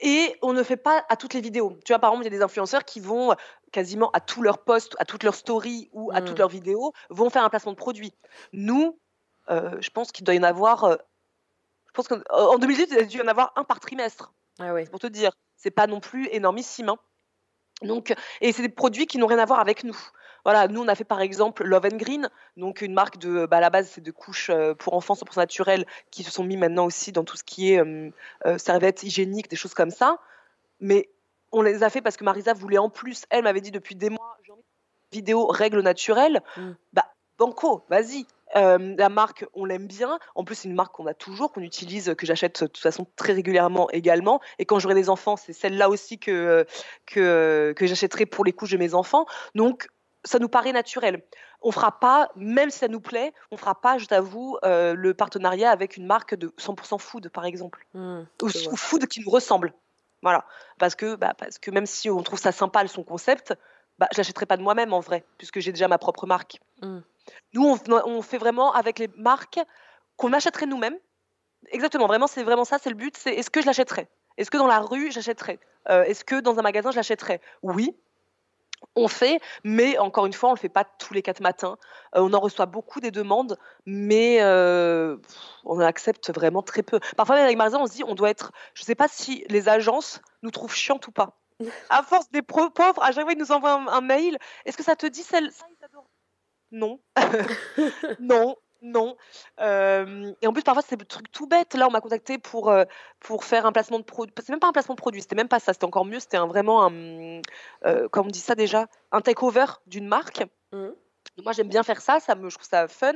Et on ne fait pas à toutes les vidéos. Tu vois, par exemple, il y a des influenceurs qui vont quasiment à tous leurs posts, à toutes leurs stories ou à toutes mmh. leurs vidéos, vont faire un placement de produit. Nous, euh, je pense qu'il doit y en avoir. Euh, je pense qu'en 2018, il a dû y en avoir un par trimestre. Ah oui. Pour te dire, c'est pas non plus énormissime. Hein. Donc, et c'est des produits qui n'ont rien à voir avec nous. Voilà, nous on a fait par exemple Love and Green, donc une marque de, bah, à la base c'est de couches euh, pour enfants 100% naturelles qui se sont mis maintenant aussi dans tout ce qui est euh, euh, serviettes hygiéniques, des choses comme ça. Mais on les a fait parce que Marisa voulait en plus, elle m'avait dit depuis des mois, j'ai envie de vidéo règles naturelles. Mm. Bah banco, vas-y, la marque, on l'aime bien. En plus, c'est une marque qu'on a toujours, qu'on utilise, que j'achète de toute façon très régulièrement également. Et quand j'aurai des enfants, c'est celle-là aussi que, que, que j'achèterai pour les couches de mes enfants. Donc, ça nous paraît naturel. On fera pas, même si ça nous plaît, on fera pas, je t'avoue, euh, le partenariat avec une marque de 100% food, par exemple, mmh, ou, food qui nous ressemble. Voilà, parce que, bah, parce que même si on trouve ça sympa son concept, bah, je l'achèterai pas de moi-même en vrai, puisque j'ai déjà ma propre marque. Mmh. Nous, on, fait vraiment avec les marques qu'on achèterait nous-mêmes. Exactement, vraiment, c'est vraiment ça, c'est le but. C'est est-ce que je l'achèterais? Est-ce que dans la rue, j'achèterais? Euh, Est-ce que dans un magasin, je l'achèterais? Oui, on fait, mais encore une fois, on ne le fait pas tous les quatre matins. Euh, on en reçoit beaucoup des demandes, mais euh, on accepte vraiment très peu. Parfois, avec Marisa, on se dit, on doit être. Je ne sais pas si les agences nous trouvent chiantes ou pas. À force des pauvres, à chaque fois, ils nous envoient un, mail. Est-ce que ça te dit celle ça, Non. non non. Euh, et en plus, parfois, c'est des trucs tout bêtes. Là, on m'a contacté pour, euh, pour faire un placement de produit. C'est même pas un placement de produit, c'était même pas ça. C'était encore mieux. C'était un, vraiment un. Euh, comment on dit ça déjà? Un takeover d'une marque. Mmh. Moi, j'aime bien faire ça. ça me, je trouve ça fun.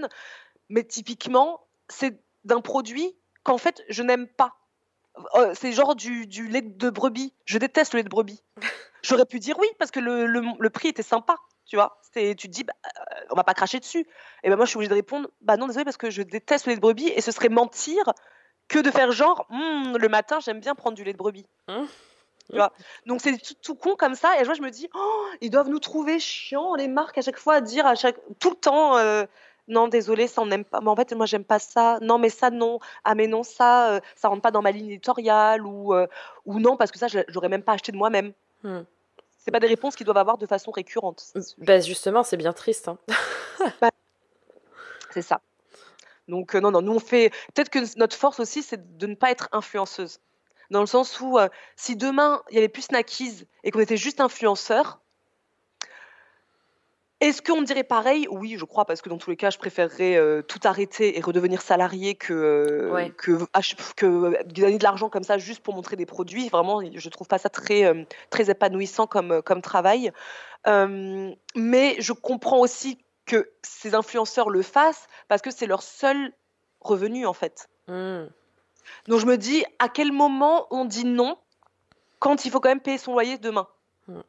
Mais typiquement, c'est d'un produit qu'en fait, je n'aime pas. c'est genre du, du, lait de brebis. Je déteste le lait de brebis. J'aurais pu dire oui parce que le, le, le prix était sympa tu vois. Tu te dis, bah, euh, on va pas cracher dessus. Et ben moi, je suis obligée de répondre, bah non, désolé, parce que je déteste le lait de brebis et ce serait mentir que de faire genre, hmm, le matin, j'aime bien prendre du lait de brebis. Hein? Tu vois Donc c'est tout, con comme ça. Et je me dis, oh, ils doivent nous trouver chiants, les marques, à chaque fois, à dire à chaque, tout le temps. Euh, non, désolé, ça on n'aime pas. Mais en fait, moi, j'aime pas ça. Non, mais ça, non. Ah, mais non, ça, euh, ça rentre pas dans ma ligne éditoriale ou, ou non, parce que ça, j'aurais même pas acheté de moi-même. Hmm c'est pas des réponses qu'ils doivent avoir de façon récurrente. Bah justement, c'est bien triste. Hein. Bah, c'est ça. Donc euh, non, non, nous on fait. Peut-être que notre force aussi, c'est de ne pas être influenceuse. Dans le sens où euh, si demain il y avait plus Snackies et qu'on était juste influenceur, est-ce qu'on dirait pareil? Oui, je crois, parce que dans tous les cas, je préférerais euh, tout arrêter et redevenir salarié que, euh, que, que, gagner de l'argent comme ça juste pour montrer des produits. Vraiment, je trouve pas ça très, euh, très épanouissant comme, comme travail. mais je comprends aussi que ces influenceurs le fassent parce que c'est leur seul revenu, en fait. Mmh. Donc je me dis, à quel moment on dit non quand il faut quand même payer son loyer demain? Mmh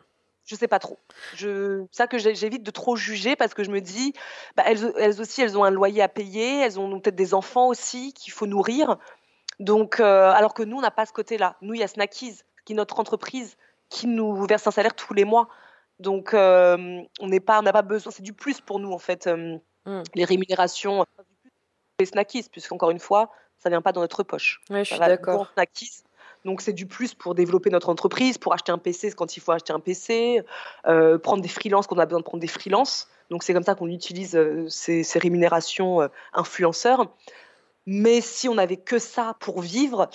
je sais pas trop. Je, ça que j'évite de trop juger parce que je me dis, bah, elles, elles, aussi, elles ont un loyer à payer, elles ont peut-être des enfants aussi qu'il faut nourrir. Donc, euh, alors que nous, on n'a pas ce côté-là. Nous, il y a Snackies, qui est notre entreprise, qui nous verse un salaire tous les mois. Donc, euh, on n'est pas, on n'a pas besoin. C'est du plus pour nous en fait. Euh, hmm. Les rémunérations, les Snackies, puisqu'encore une fois, ça vient pas dans notre poche. Oui, je suis d'accord. Donc c'est du plus pour développer notre entreprise, pour acheter un PC quand il faut acheter un PC, euh, prendre des freelances quand on a besoin de prendre des freelances. Donc c'est comme ça qu'on utilise euh, ces, rémunérations euh, influenceurs. Mais si on n'avait que ça pour vivre,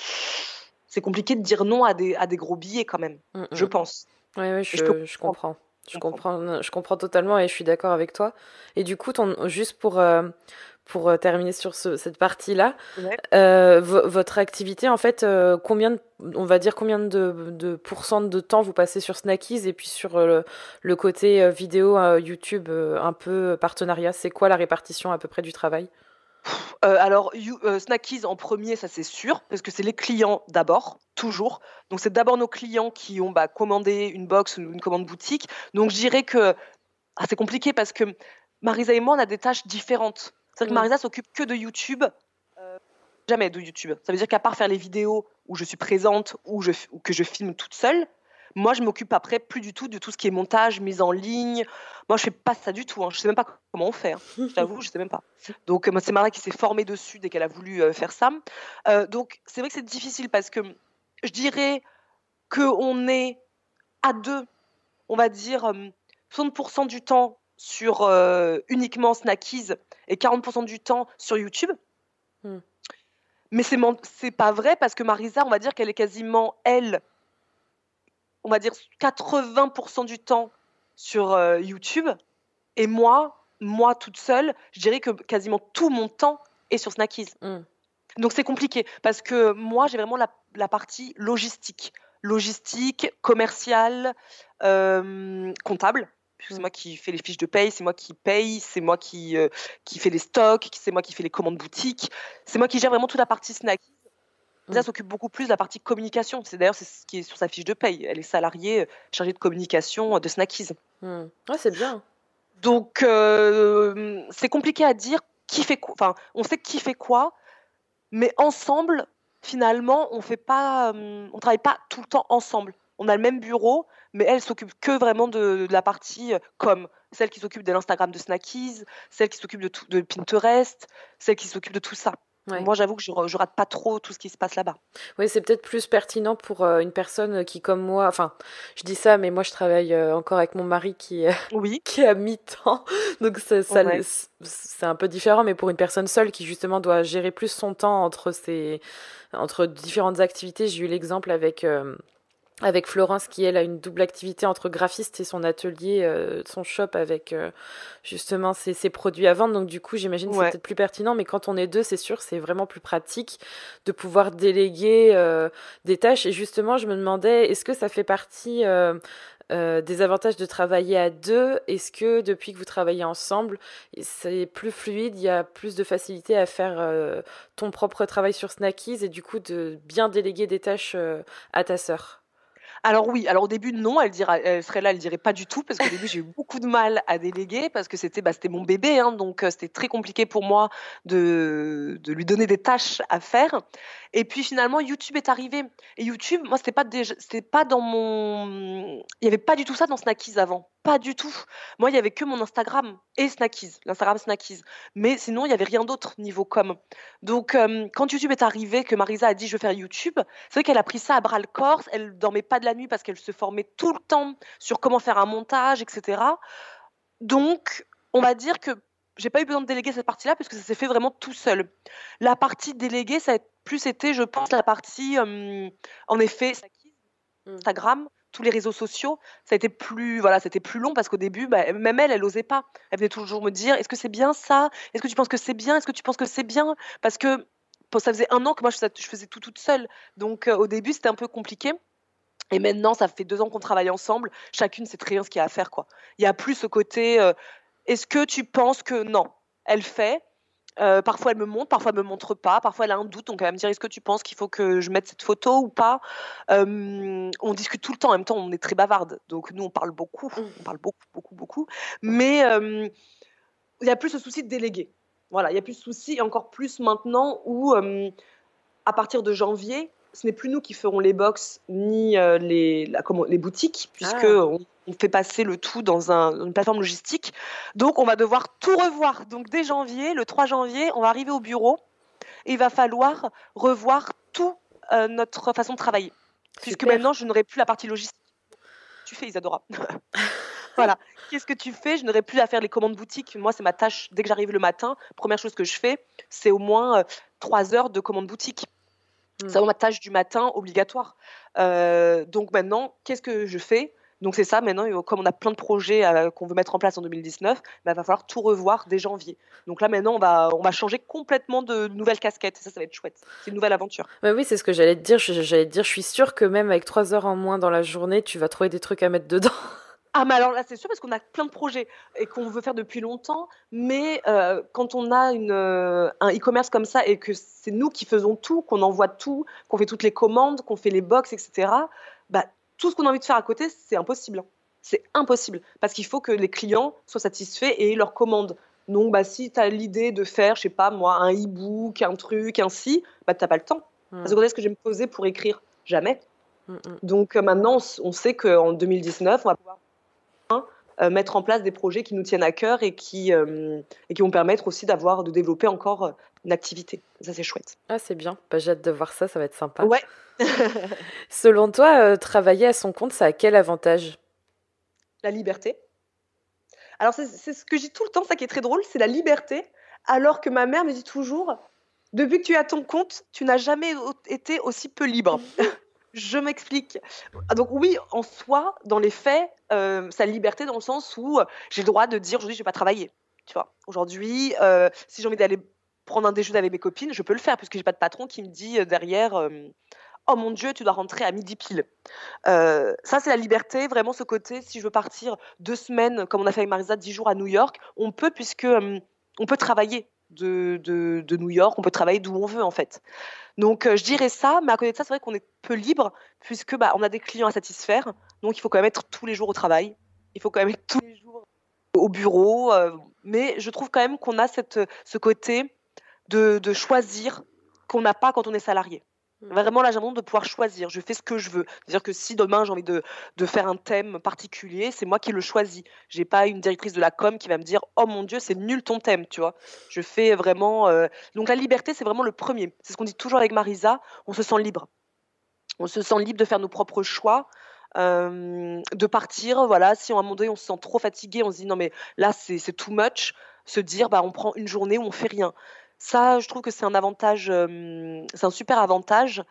c'est compliqué de dire non à des, à des gros billets quand même, mm, mm. je pense. Oui, ouais, je, je, comprends. Je comprends, je comprends totalement et je suis d'accord avec toi. Et du coup, ton, juste pour, pour euh, terminer sur cette partie-là, euh, votre activité, en fait, euh, combien, on va dire combien de, de pourcents de temps vous passez sur Snackies et puis sur le, côté vidéo YouTube un peu partenariat, c'est quoi la répartition à peu près du travail? Alors, Snackies en premier, ça c'est sûr, parce que c'est les clients d'abord, toujours. Donc, c'est d'abord nos clients qui ont bah, commandé une box ou une commande boutique. Donc, je dirais que ah, c'est compliqué parce que Marisa et moi, on a des tâches différentes. C'est-à-dire que Marisa s'occupe que de YouTube, euh, jamais de YouTube. Ça veut dire qu'à part faire les vidéos où je suis présente ou, je, ou que je filme toute seule, moi, je m'occupe après plus du tout de tout ce qui est montage, mise en ligne. Moi, je fais pas ça du tout. Hein. Je sais même pas comment on fait. Hein. Je t'avoue, je sais même pas. Donc, moi, c'est Marisa qui s'est formée dessus dès qu'elle a voulu euh, faire ça. Euh, donc, c'est vrai que c'est difficile parce que je dirais qu'on est à deux, on va dire 60% du temps sur euh, uniquement Snackies et 40% du temps sur YouTube. Hmm. Mais c'est c'est pas vrai parce que Marisa, on va dire qu'elle est quasiment elle, on va dire 80% du temps sur euh, YouTube et moi, moi toute seule, je dirais que quasiment tout mon temps est sur Snackies. Hmm. Donc c'est compliqué parce que moi j'ai vraiment la, partie logistique, logistique, commerciale, euh, comptable c'est mm. moi qui fais les fiches de paye, c'est moi qui paye, c'est moi qui, euh, qui fais les stocks, c'est moi qui fais les commandes boutiques, c'est moi qui gère vraiment toute la partie snack. Ça mm. s'occupe beaucoup plus de la partie communication. C'est d'ailleurs ce qui est sur sa fiche de paye. Elle est salariée euh, chargée de communication euh, de Snackies. Mm. Ouais, c'est bien. Donc c'est compliqué à dire qui fait quoi. Enfin, on sait qui fait quoi, mais ensemble, finalement, on fait pas, on travaille pas tout le temps ensemble. On a le même bureau, mais elle s'occupe que vraiment de, la partie euh, com. Celle qui s'occupe de l'Instagram de Snackies, celle qui s'occupe de, de Pinterest, celle qui s'occupe de tout ça. Moi, j'avoue que je, je, rate pas trop tout ce qui se passe là-bas. Oui, c'est peut-être plus pertinent pour euh, une personne qui, comme moi, enfin, je dis ça, mais moi, je travaille euh, encore avec mon mari qui, oui. qui a mi-temps. Donc, ça, c'est un peu différent, mais pour une personne seule qui, justement, doit gérer plus son temps entre, ses, entre différentes activités, j'ai eu l'exemple avec avec Florence qui elle a une double activité entre graphiste et son atelier, euh, son shop avec euh, justement ses, ses, produits à vendre. Donc du coup, j'imagine que c'est peut-être plus pertinent, mais quand on est deux, c'est sûr, c'est vraiment plus pratique de pouvoir déléguer euh, des tâches. Et justement, je me demandais, est-ce que ça fait partie des avantages de travailler à deux? Est-ce que depuis que vous travaillez ensemble, c'est plus fluide, il y a plus de facilité à faire ton propre travail sur Snackies et du coup de bien déléguer des tâches à ta sœur? Alors oui, alors au début non, elle dira, elle serait là, elle dirait pas du tout parce qu'au début j'ai eu beaucoup de mal à déléguer parce que c'était bah, mon bébé, hein, donc euh, c'était très compliqué pour moi de, lui donner des tâches à faire. Et puis finalement YouTube est arrivé et YouTube, moi c'était pas c'était pas dans mon, il y avait pas du tout ça dans Snackies avant. Pas du tout. Moi, il y avait que mon Instagram et Snackies, l'Instagram Snackies. Mais sinon, il y avait rien d'autre niveau com. Donc, euh, quand YouTube est arrivé, que Marisa a dit je veux faire YouTube, c'est vrai qu'elle a pris ça à bras le corps. Elle dormait pas de la nuit parce qu'elle se formait tout le temps sur comment faire un montage, etc. Donc, on va dire que j'ai pas eu besoin de déléguer cette partie-là parce que ça s'est fait vraiment tout seul. La partie déléguée, ça a plus été, je pense, la partie, euh, en effet, mmh. Instagram tous les réseaux sociaux, ça a été plus, voilà, c'était plus long parce qu'au début, bah, même elle, elle n'osait pas. Elle venait toujours me dire, est-ce que c'est bien ça? Est-ce que tu penses que c'est bien? Est-ce que tu penses que c'est bien? Parce que ça faisait un an que moi, je faisais tout toute seule. Donc euh, au début, c'était un peu compliqué. Et maintenant, ça fait deux ans qu'on travaille ensemble. Chacune sait très bien ce qu'il y a à faire. Quoi. Il n'y a plus ce côté, euh, est-ce que tu penses que non? Elle fait. Euh, parfois elle me montre, parfois elle me montre pas, parfois elle a un doute, donc elle va me dire est-ce que tu penses qu'il faut que je mette cette photo ou pas? Euh, On discute tout le temps, en même temps on est très bavarde, donc nous on parle beaucoup, mmh. on parle beaucoup, beaucoup, beaucoup, mais euh, il y a plus ce souci de déléguer. Voilà, il y a plus ce souci, et encore plus maintenant où à partir de janvier, ce n'est plus nous qui ferons les box ni les, la, comment, les boutiques, puisque ah. on, on fait passer le tout dans une plateforme logistique. Donc, on va devoir tout revoir. Donc, dès janvier, le 3 janvier, on va arriver au bureau et il va falloir revoir toute euh, notre façon de travailler. Puisque maintenant, je n'aurai plus la partie logistique. Tu fais, Isadora. voilà. Qu'est-ce que tu fais? Je n'aurai plus à faire les commandes boutiques. Moi, c'est ma tâche. Dès que j'arrive le matin, première chose que je fais, c'est au moins euh, trois heures de commandes boutique. C'est hmm. vraiment ma tâche du matin obligatoire. Euh, donc maintenant, qu'est-ce que je fais? Donc c'est ça, maintenant, comme on a plein de projets euh, qu'on veut mettre en place en 2019, il bah, va falloir tout revoir dès janvier. Donc là maintenant, on va, on va changer complètement de nouvelles casquettes. Ça, ça va être chouette. C'est une nouvelle aventure. Bah oui, c'est ce que j'allais te dire. J'allais te dire, je suis sûre que même avec trois heures en moins dans la journée, tu vas trouver des trucs à mettre dedans. Ah mais alors là c'est sûr parce qu'on a plein de projets et qu'on veut faire depuis longtemps, mais euh, quand on a une, euh, un e-commerce comme ça et que c'est nous qui faisons tout, qu'on envoie tout, qu'on fait toutes les commandes, qu'on fait les box, etc. Bah tout ce qu'on a envie de faire à côté, c'est impossible. C'est impossible parce qu'il faut que les clients soient satisfaits et leur commandent. Donc, bah, si tu as l'idée de faire, je sais pas moi, un e-book, un truc, ainsi, bah, tu n'as pas le temps. Mm. Parce que quand est-ce que je vais me poser pour écrire? Jamais. Mm, mm. Donc euh, maintenant, on sait qu'en 2019, on va pouvoir euh, mettre en place des projets qui nous tiennent à cœur et qui, euh, et qui vont permettre aussi d'avoir, de développer encore une activité. Ça, c'est chouette. Ah, c'est bien. Bah, J'ai hâte de voir ça, ça va être sympa. Ouais. Selon toi, travailler à son compte, ça a quel avantage? La liberté. Alors, c'est ce que je dis tout le temps, ça qui est très drôle, c'est la liberté. Alors que ma mère me dit toujours, depuis que tu as ton compte, tu n'as jamais été aussi peu libre. Je m'explique. Ah, donc oui, en soi, dans les faits, euh, sa liberté dans le sens où euh, j'ai le droit de dire aujourd'hui je vais pas travailler. Tu vois, aujourd'hui, euh, si j'ai envie d'aller prendre un déjeuner avec mes copines, je peux le faire puisque j'ai pas de patron qui me dit derrière oh mon dieu, tu dois rentrer à midi pile. ça c'est la liberté, vraiment ce côté. Si je veux partir deux semaines, comme on a fait avec Marisa, dix jours à New York, on peut puisque on peut travailler de, New York, on peut travailler d'où on veut en fait. Donc euh, je dirais ça, mais à côté de ça, c'est vrai qu'on est peu libre puisque bah, on a des clients à satisfaire, donc il faut quand même être tous les jours au travail, il faut quand même être tous les jours au bureau, euh, mais je trouve quand même qu'on a cette, ce côté de choisir qu'on n'a pas quand on est salarié. Mmh. Vraiment, là, j'ai de pouvoir choisir. Je fais ce que je veux. C'est-à-dire que si demain j'ai envie de, de, faire un thème particulier, c'est moi qui le choisis. J'ai pas une directrice de la com qui va me dire Oh mon Dieu, c'est nul ton thème, tu vois. Je fais vraiment. Euh, donc la liberté, c'est vraiment le premier. C'est ce qu'on dit toujours avec Marisa. On se sent libre. On se sent libre de faire nos propres choix. Euh, de partir, voilà, si à un moment donné on se sent trop fatigué, on se dit non mais là c'est too much, se dire bah on prend une journée où on fait rien. Ça, je trouve que c'est un avantage, c'est un super avantage.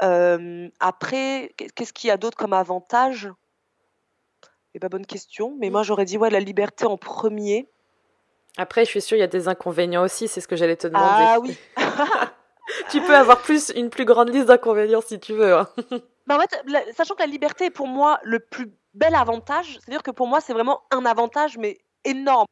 après, qu'est-ce qu'il y a d'autre comme avantage? Eh pas bonne question. Mais moi, j'aurais dit ouais, la liberté en premier. Après, je suis sûre, il y a des inconvénients aussi. C'est ce que j'allais te demander. Ah oui. tu peux avoir plus une plus grande liste d'inconvénients si tu veux. Hein. Bah, en fait, sachant que la liberté est pour moi le plus bel avantage, c'est-à-dire que pour moi, c'est vraiment un avantage, mais énorme.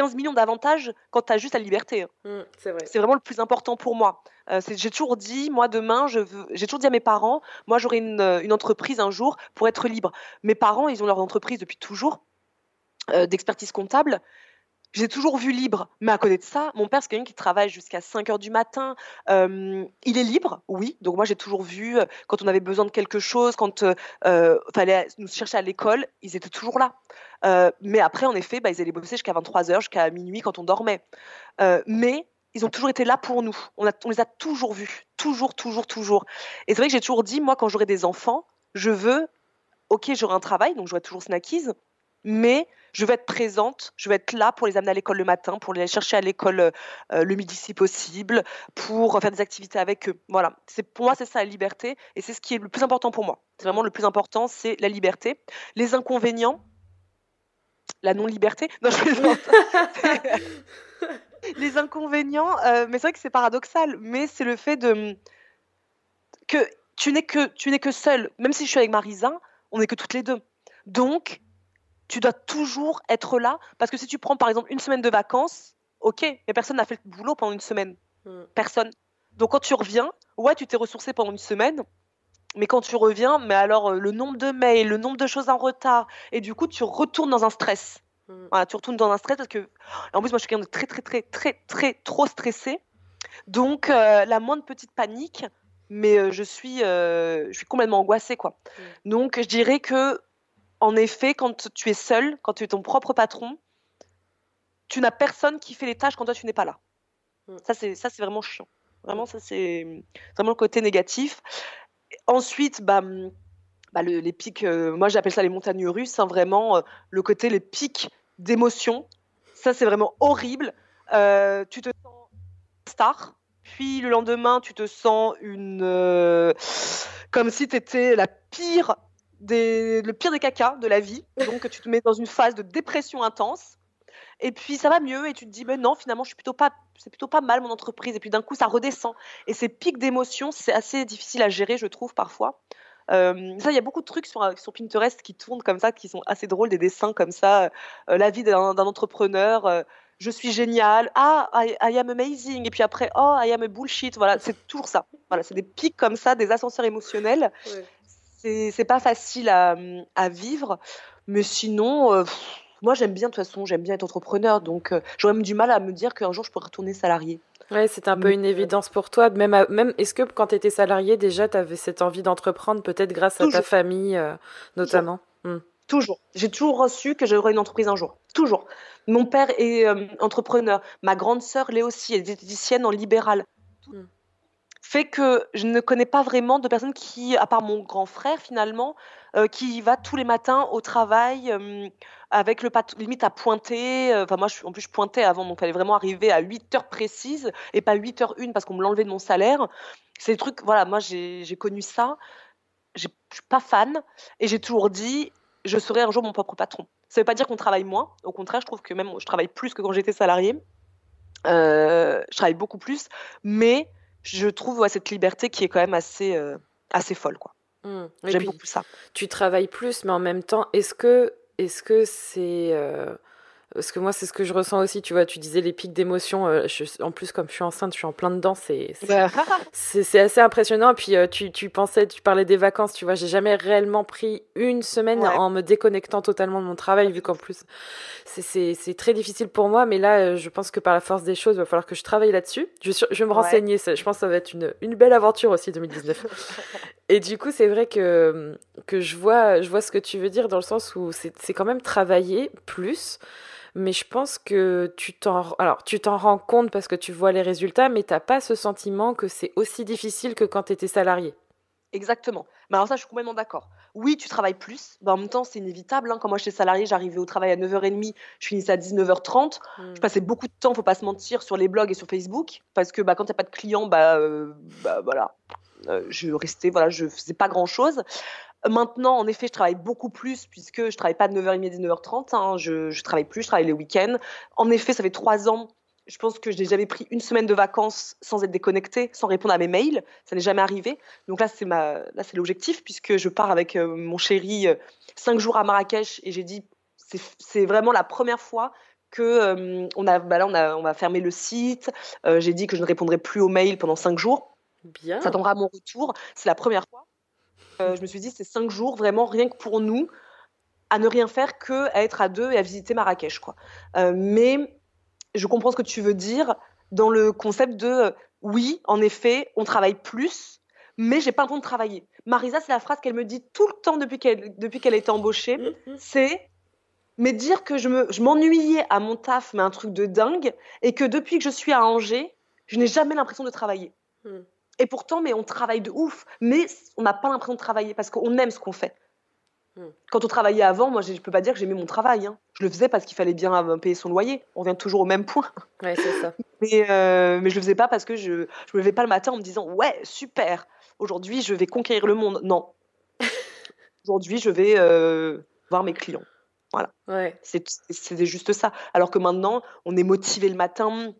15 millions d'avantages quand tu as juste la liberté. Hein. Mmh, c'est vrai. C'est vraiment le plus important pour moi. Euh, j'ai toujours dit, moi demain, je veux, j'ai toujours dit à mes parents, moi j'aurai une, euh, une, entreprise un jour pour être libre. Mes parents, ils ont leur entreprise depuis toujours euh, d'expertise comptable j'ai toujours vu libre. Mais à côté de ça, mon père, c'est quelqu'un qui travaille jusqu'à 5 heures du matin. il est libre, oui. Donc moi, j'ai toujours vu, quand on avait besoin de quelque chose, quand il euh, fallait nous chercher à l'école, ils étaient toujours là. mais après, en effet, bah, ils allaient bosser jusqu'à 23 heures, jusqu'à minuit quand on dormait. mais ils ont toujours été là pour nous. On les a toujours vus. Toujours, toujours, toujours. Et c'est vrai que j'ai toujours dit, moi, quand j'aurai des enfants, je veux, ok, j'aurai un travail, donc j'aurai toujours snackies, mais je veux être présente, je veux être là pour les amener à l'école le matin, pour les chercher à l'école euh, euh, le midi si possible, pour faire des activités avec eux. Voilà, c'est pour moi c'est ça la liberté et c'est ce qui est le plus important pour moi. C'est vraiment le plus important, c'est la liberté. Les inconvénients, la non-liberté. Non, je les inconvénients, euh, mais c'est vrai que c'est paradoxal, mais c'est le fait de que tu n'es que tu n'es que seule, même si je suis avec Marisa, on n'est que toutes les deux. Donc tu dois toujours être là. Parce que si tu prends par exemple une semaine de vacances, ok, mais personne n'a fait le boulot pendant une semaine. Hmm. Personne. Donc quand tu reviens, ouais, tu t'es ressourcé pendant une semaine, mais quand tu reviens, mais alors euh, le nombre de mails, le nombre de choses en retard, et du coup tu retournes dans un stress. Voilà, tu retournes dans un stress parce que, en plus moi je suis quelqu'un de très très très très très trop stressé. Donc euh, la moindre petite panique, mais euh, je suis je suis complètement angoissée quoi. Hmm. Donc je dirais que en effet, quand tu es seul, quand tu es ton propre patron, tu n'as personne qui fait les tâches quand toi tu n'es pas là. Mm. Ça c'est ça c'est vraiment chiant. Vraiment ça c'est vraiment le côté négatif. Ensuite, bah, bah les pics, euh, moi j'appelle ça les montagnes russes, hein, vraiment euh, le côté les pics d'émotion. Ça c'est vraiment horrible. Euh, tu te sens star, puis le lendemain tu te sens une comme si tu étais la pire le pire des caca de la vie. Donc tu te mets dans une phase de dépression intense. Et puis ça va mieux. Et tu te dis mais non finalement je suis plutôt pas c'est plutôt pas mal mon entreprise. Et puis d'un coup ça redescend. Et ces pics d'émotions c'est assez difficile à gérer je trouve parfois. Euh, ça il y a beaucoup de trucs sur, sur Pinterest qui tournent comme ça qui sont assez drôles des dessins comme ça. Euh, la vie d'un entrepreneur euh, je suis génial. Ah I, am amazing et puis après oh I am a bullshit voilà c'est toujours ça. Voilà c'est des pics comme ça des ascenseurs émotionnels c'est pas facile à, vivre. Mais sinon, euh, moi j'aime bien, de toute façon, j'aime bien être entrepreneur. Donc euh, j'aurais même du mal à me dire qu'un jour je pourrais retourner salarié. Ouais, c'est un peu une évidence pour toi. Même, même est-ce que quand tu étais salarié, déjà, tu avais cette envie d'entreprendre, peut-être grâce à ta famille, notamment? Hmm. Toujours. J'ai toujours reçu que j'aurais une entreprise un jour. Toujours. Mon père est entrepreneur. Ma grande sœur l'est aussi. Elle est diététicienne en libéral. Hmm fait que je ne connais pas vraiment de personnes qui, à part mon grand frère finalement, euh, qui va tous les matins au travail euh, avec le limite à pointer. Euh, enfin, moi, en plus, je pointais avant, donc il fallait vraiment arriver à 8 heures précises et pas 8 heures une parce qu'on me l'enlevait de mon salaire. C'est des trucs, voilà, moi, j'ai connu ça. Je suis pas fan et j'ai toujours dit, je serai un jour mon propre patron. Ça veut pas dire qu'on travaille moins. Au contraire, je trouve que même je travaille plus que quand j'étais salarié. je travaille beaucoup plus, mais je trouve cette liberté qui est quand même assez, euh, assez folle. quoi. Mmh. J'aime beaucoup ça. Tu travailles plus, mais en même temps, est-ce que est-ce que c'est euh, parce que moi, c'est ce que je ressens aussi. Tu vois, tu disais les pics d'émotion. Euh, en plus, comme je suis enceinte, je suis en plein dedans. C'est c'est assez impressionnant. Et puis, euh, tu, tu, pensais, tu parlais des vacances. Tu vois, j'ai jamais réellement pris une semaine en me déconnectant totalement de mon travail, vu qu'en plus, c'est très difficile pour moi. Mais là, euh, je pense que par la force des choses, il va falloir que je travaille là-dessus. Je, je vais me renseigner. Je pense que ça va être une, une belle aventure aussi 2019. Et du coup, c'est vrai que, que je, vois, je vois ce que tu veux dire dans le sens où c'est quand même travailler plus mais je pense que tu t'en rends compte parce que tu vois les résultats mais tu n'as pas ce sentiment que c'est aussi difficile que quand tu étais salarié. Exactement. Mais alors ça, je suis complètement d'accord. Oui, tu travailles plus. en même temps, c'est inévitable. Hein. Quand moi, j'étais salarié, j'arrivais au travail à 9h30, je finissais à 19h30. Hmm. Je passais beaucoup de temps, faut pas se mentir, sur les blogs et sur Facebook. Parce que bah, quand il n'y a pas de clients, bah, euh, bah voilà, euh, je restais, voilà, je faisais pas grand-chose. Maintenant, en effet, je travaille beaucoup plus puisque je travaille pas de 9h30 à 19h30. Hein. je, travaille plus, je travaille les week-ends. En effet, ça fait trois ans. Je pense que je n'ai jamais pris une semaine de vacances sans être déconnectée, sans répondre à mes mails. Ça n'est jamais arrivé. Donc là, c'est ma, là, c'est l'objectif puisque je pars avec euh, mon chéri euh, cinq jours à Marrakech et j'ai dit, c'est vraiment la première fois que euh, on a, bah là, on a, on va fermer le site. j'ai dit que je ne répondrai plus aux mails pendant cinq jours. Bien. Ça attendra mon retour. C'est la première fois. Je me suis dit, c'est cinq jours vraiment rien que pour nous, à ne rien faire que à être à deux et à visiter Marrakech. Quoi. Mais je comprends ce que tu veux dire dans le concept de euh, oui, en effet, on travaille plus, mais j'ai pas le temps de travailler. Marisa, c'est la phrase qu'elle me dit tout le temps depuis qu'elle depuis qu'elle était embauchée, mm-hmm. c'est mais dire que je me je m'ennuyais à mon taf, mais un truc de dingue, et que depuis que je suis à Angers, je n'ai jamais l'impression de travailler. Mm. Et pourtant, mais on travaille de ouf. Mais on n'a pas l'impression de travailler parce qu'on aime ce qu'on fait. Quand on travaillait avant, moi, je ne peux pas dire que j'aimais mon travail. Hein. Je le faisais parce qu'il fallait bien euh, payer son loyer. On revient toujours au même point. Ouais, c'est ça. mais, euh, mais je le faisais pas parce que je ne me levais pas le matin en me disant Ouais, super, aujourd'hui, je vais conquérir le monde. Non. aujourd'hui, je vais euh, voir mes clients. Voilà. Ouais. C'est juste ça. Alors que maintenant, on est motivé le matin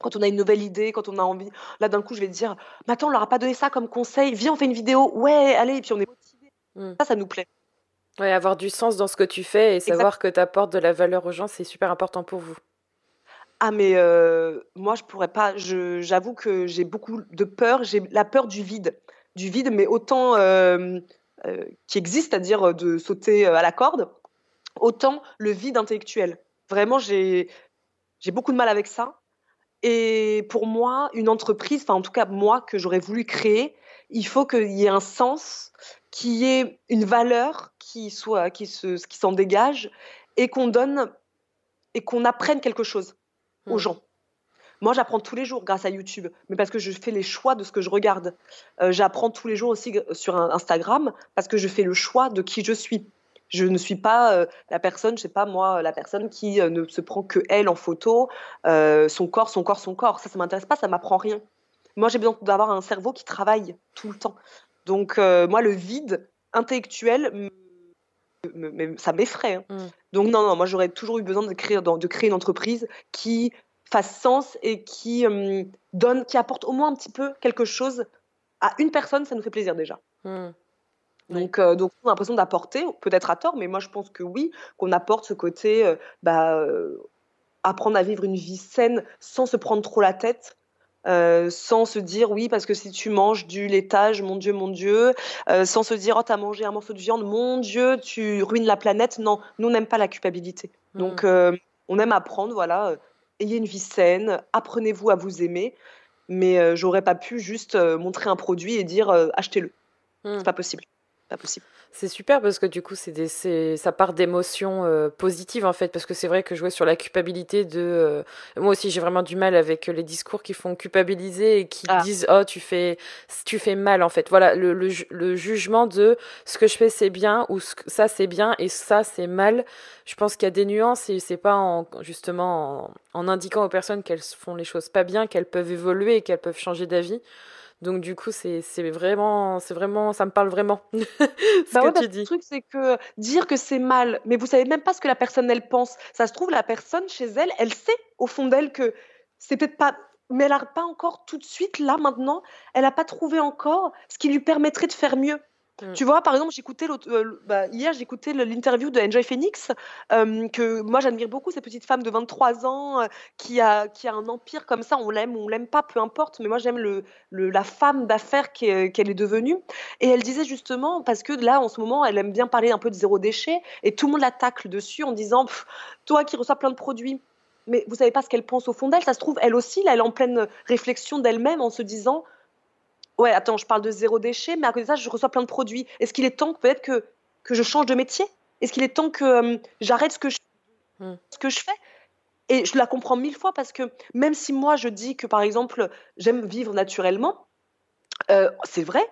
quand on a une nouvelle idée, quand on a envie. Là, d'un coup, je vais te dire, mais attends, on leur a pas donné ça comme conseil. Viens, on fait une vidéo. Ouais, allez, et puis on est motivé. Hmm. Ça, ça nous plaît. Ouais, avoir du sens dans ce que tu fais et savoir que tu apportes de la valeur aux gens, c'est super important pour vous. Ah, mais euh, moi, je pourrais pas. J'avoue que j'ai beaucoup de peur. J'ai la peur du vide. Du vide, mais autant euh, euh, qui existe, c'est-à-dire de sauter à la corde, autant le vide intellectuel. Vraiment, j'ai beaucoup de mal avec ça. Et pour moi, une entreprise, enfin en tout cas moi que j'aurais voulu créer, il faut qu'il y ait un sens, qu'il y ait une valeur qui soit, qui se, qui s'en dégage et qu'on donne et qu'on apprenne quelque chose aux mmh. gens. Moi, j'apprends tous les jours grâce à YouTube, mais parce que je fais les choix de ce que je regarde. Euh, j'apprends tous les jours aussi sur Instagram parce que je fais le choix de qui je suis. Je ne suis pas euh, la personne, je sais pas moi, la personne qui euh, ne se prend que elle en photo, son corps, son corps, son corps. Ça, ça m'intéresse pas, ça m'apprend rien. Moi, j'ai besoin d'avoir un cerveau qui travaille tout le temps. Donc, moi, le vide intellectuel, ça m'effraie. Hein. Mm. Donc, non, non, moi, j'aurais toujours eu besoin de créer, de créer une entreprise qui fasse sens et qui donne, qui apporte au moins un petit peu quelque chose à une personne, ça nous fait plaisir déjà. Mm. Donc, euh, donc on a l'impression d'apporter, peut-être à tort, mais moi je pense que oui, qu'on apporte ce côté, euh, bah, euh, apprendre à vivre une vie saine sans se prendre trop la tête. Euh, sans se dire oui parce que si tu manges du laitage, mon Dieu, mon Dieu, euh, sans se dire oh t'as mangé un morceau de viande, mon Dieu, tu ruines la planète. Non, nous on n'aime pas la culpabilité. Mm. Donc euh, on aime apprendre, voilà, ayez une vie saine, apprenez-vous à vous aimer. Mais j'aurais pas pu juste montrer un produit et dire achetez-le. Mm. C'est pas possible, pas possible. C'est super parce que du coup, c'est des, ça part d'émotions euh, positives en fait. Parce que c'est vrai que jouer sur la culpabilité de. Euh, moi aussi, j'ai vraiment du mal avec les discours qui font culpabiliser et qui ah. disent Oh, tu fais, tu fais mal en fait. Voilà, le, le, jugement de ce que je fais c'est bien ou ça c'est bien et ça c'est mal. Je pense qu'il y a des nuances et c'est pas en, justement en, en indiquant aux personnes qu'elles font les choses pas bien qu'elles peuvent évoluer et qu'elles peuvent changer d'avis. Donc du coup, c'est vraiment, c'est vraiment, ça me parle vraiment. ce bah que tu dis. Le truc, c'est que dire que c'est mal, mais vous savez même pas ce que la personne elle pense. Ça se trouve, la personne chez elle, elle sait au fond d'elle que c'est peut-être pas, mais elle n'a pas encore tout de suite là maintenant, elle n'a pas trouvé encore ce qui lui permettrait de faire mieux. Mm. Tu vois, par exemple, j'écoutais euh, bah, hier, j'écoutais l'interview de Enjoy Phoenix, euh, que moi j'admire beaucoup, cette petite femme de 23 ans euh, qui, a, qui a un empire comme ça, on l'aime on l'aime pas, peu importe, mais moi j'aime le, la femme d'affaires qu'elle est devenue. Et elle disait justement, parce que là en ce moment, elle aime bien parler un peu de zéro déchet, et tout le monde la dessus en disant, toi qui reçois plein de produits, mais vous savez pas ce qu'elle pense au fond d'elle, ça se trouve, elle aussi, là, elle est en pleine réflexion d'elle-même en se disant, ouais, attends, je parle de zéro déchet, mais à côté de ça, je reçois plein de produits. Est-ce qu'il est temps peut-être que, que je change de métier? Est-ce qu'il est temps que euh, j'arrête ce que je, hmm. ce que je fais? Et je la comprends mille fois parce que même si moi je dis que par exemple j'aime vivre naturellement, euh, c'est vrai.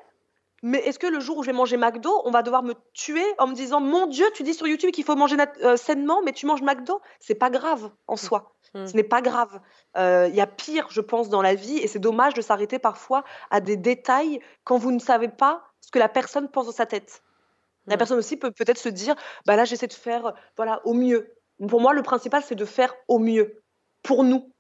Mais est-ce que le jour où je vais manger McDo, on va devoir me tuer en me disant Mon Dieu, tu dis sur YouTube qu'il faut manger euh, sainement, mais tu manges McDo? C'est pas grave en hmm. soi. Hmm. Ce n'est pas grave. Euh, il y a pire, je pense, dans la vie, et c'est dommage de s'arrêter parfois à des détails quand vous ne savez pas ce que la personne pense dans sa tête. La hmm. personne aussi peut peut-être se dire, bah là, j'essaie de faire, voilà, au mieux. Pour moi, le principal, c'est de faire au mieux, pour nous,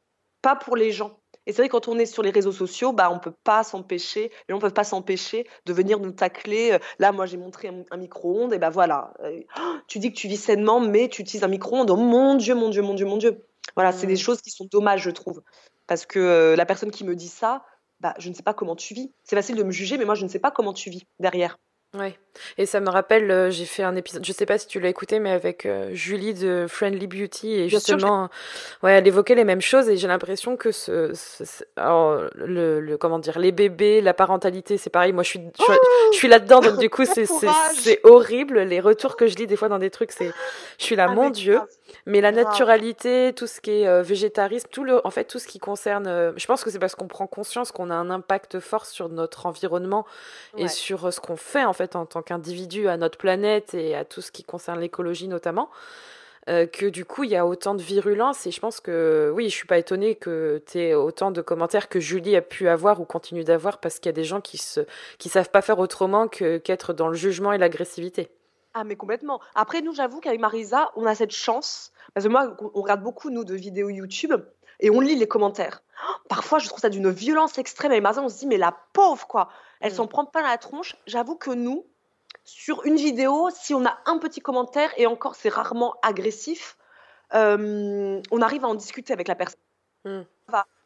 pas pour les gens. Et c'est vrai, quand on est sur les réseaux sociaux, bah, on peut pas s'empêcher, les gens ne peuvent pas s'empêcher de venir nous tacler. Euh, là, moi, j'ai montré un, micro-ondes, et ben voilà. Euh, tu dis que tu vis sainement, mais tu utilises un micro-ondes. Oh mon Dieu, mon Dieu, mon Dieu, mon Dieu. Voilà, c'est des mmh. choses qui sont dommages, je trouve. Parce que euh, la personne qui me dit ça, bah, je ne sais pas comment tu vis. C'est facile de me juger, mais moi, je ne sais pas comment tu vis derrière. Ouais. Et ça me rappelle, euh, j'ai fait un épisode, je sais pas si tu l'as écouté, mais avec euh, Julie de Friendly Beauty et justement, ouais, elle évoquait les mêmes choses et j'ai l'impression que ce, le, le, comment dire, les bébés, la parentalité, c'est pareil. Moi, je suis, je, oh suis là-dedans, donc du coup, c'est, c'est, horrible. Les retours que je lis des fois dans des trucs, c'est, je suis là, mon Dieu. Mais la naturalité, tout ce qui est euh, végétarisme, tout le, en fait, tout ce qui concerne, je pense que c'est parce qu'on prend conscience qu'on a un impact fort sur notre environnement et sur ce qu'on fait en fait en tant qu'individu à notre planète et à tout ce qui concerne l'écologie notamment. Euh, que du coup il y a autant de virulence et je pense que oui je suis pas étonnée que tu aies autant de commentaires que Julie a pu avoir ou continue d'avoir parce qu'il y a des gens qui se qui savent pas faire autrement que qu'être dans le jugement et l'agressivité. Ah mais complètement. Après nous j'avoue qu'avec Marisa on a cette chance parce que moi on regarde beaucoup nous de vidéos YouTube et on lit les commentaires. Parfois je trouve ça d'une violence extrême et Marisa on se dit mais la pauvre quoi elle mm. s'en prend pas la tronche. J'avoue que nous sur une vidéo, si on a un petit commentaire, et encore c'est rarement agressif, euh, on arrive à en discuter avec la personne. Hmm.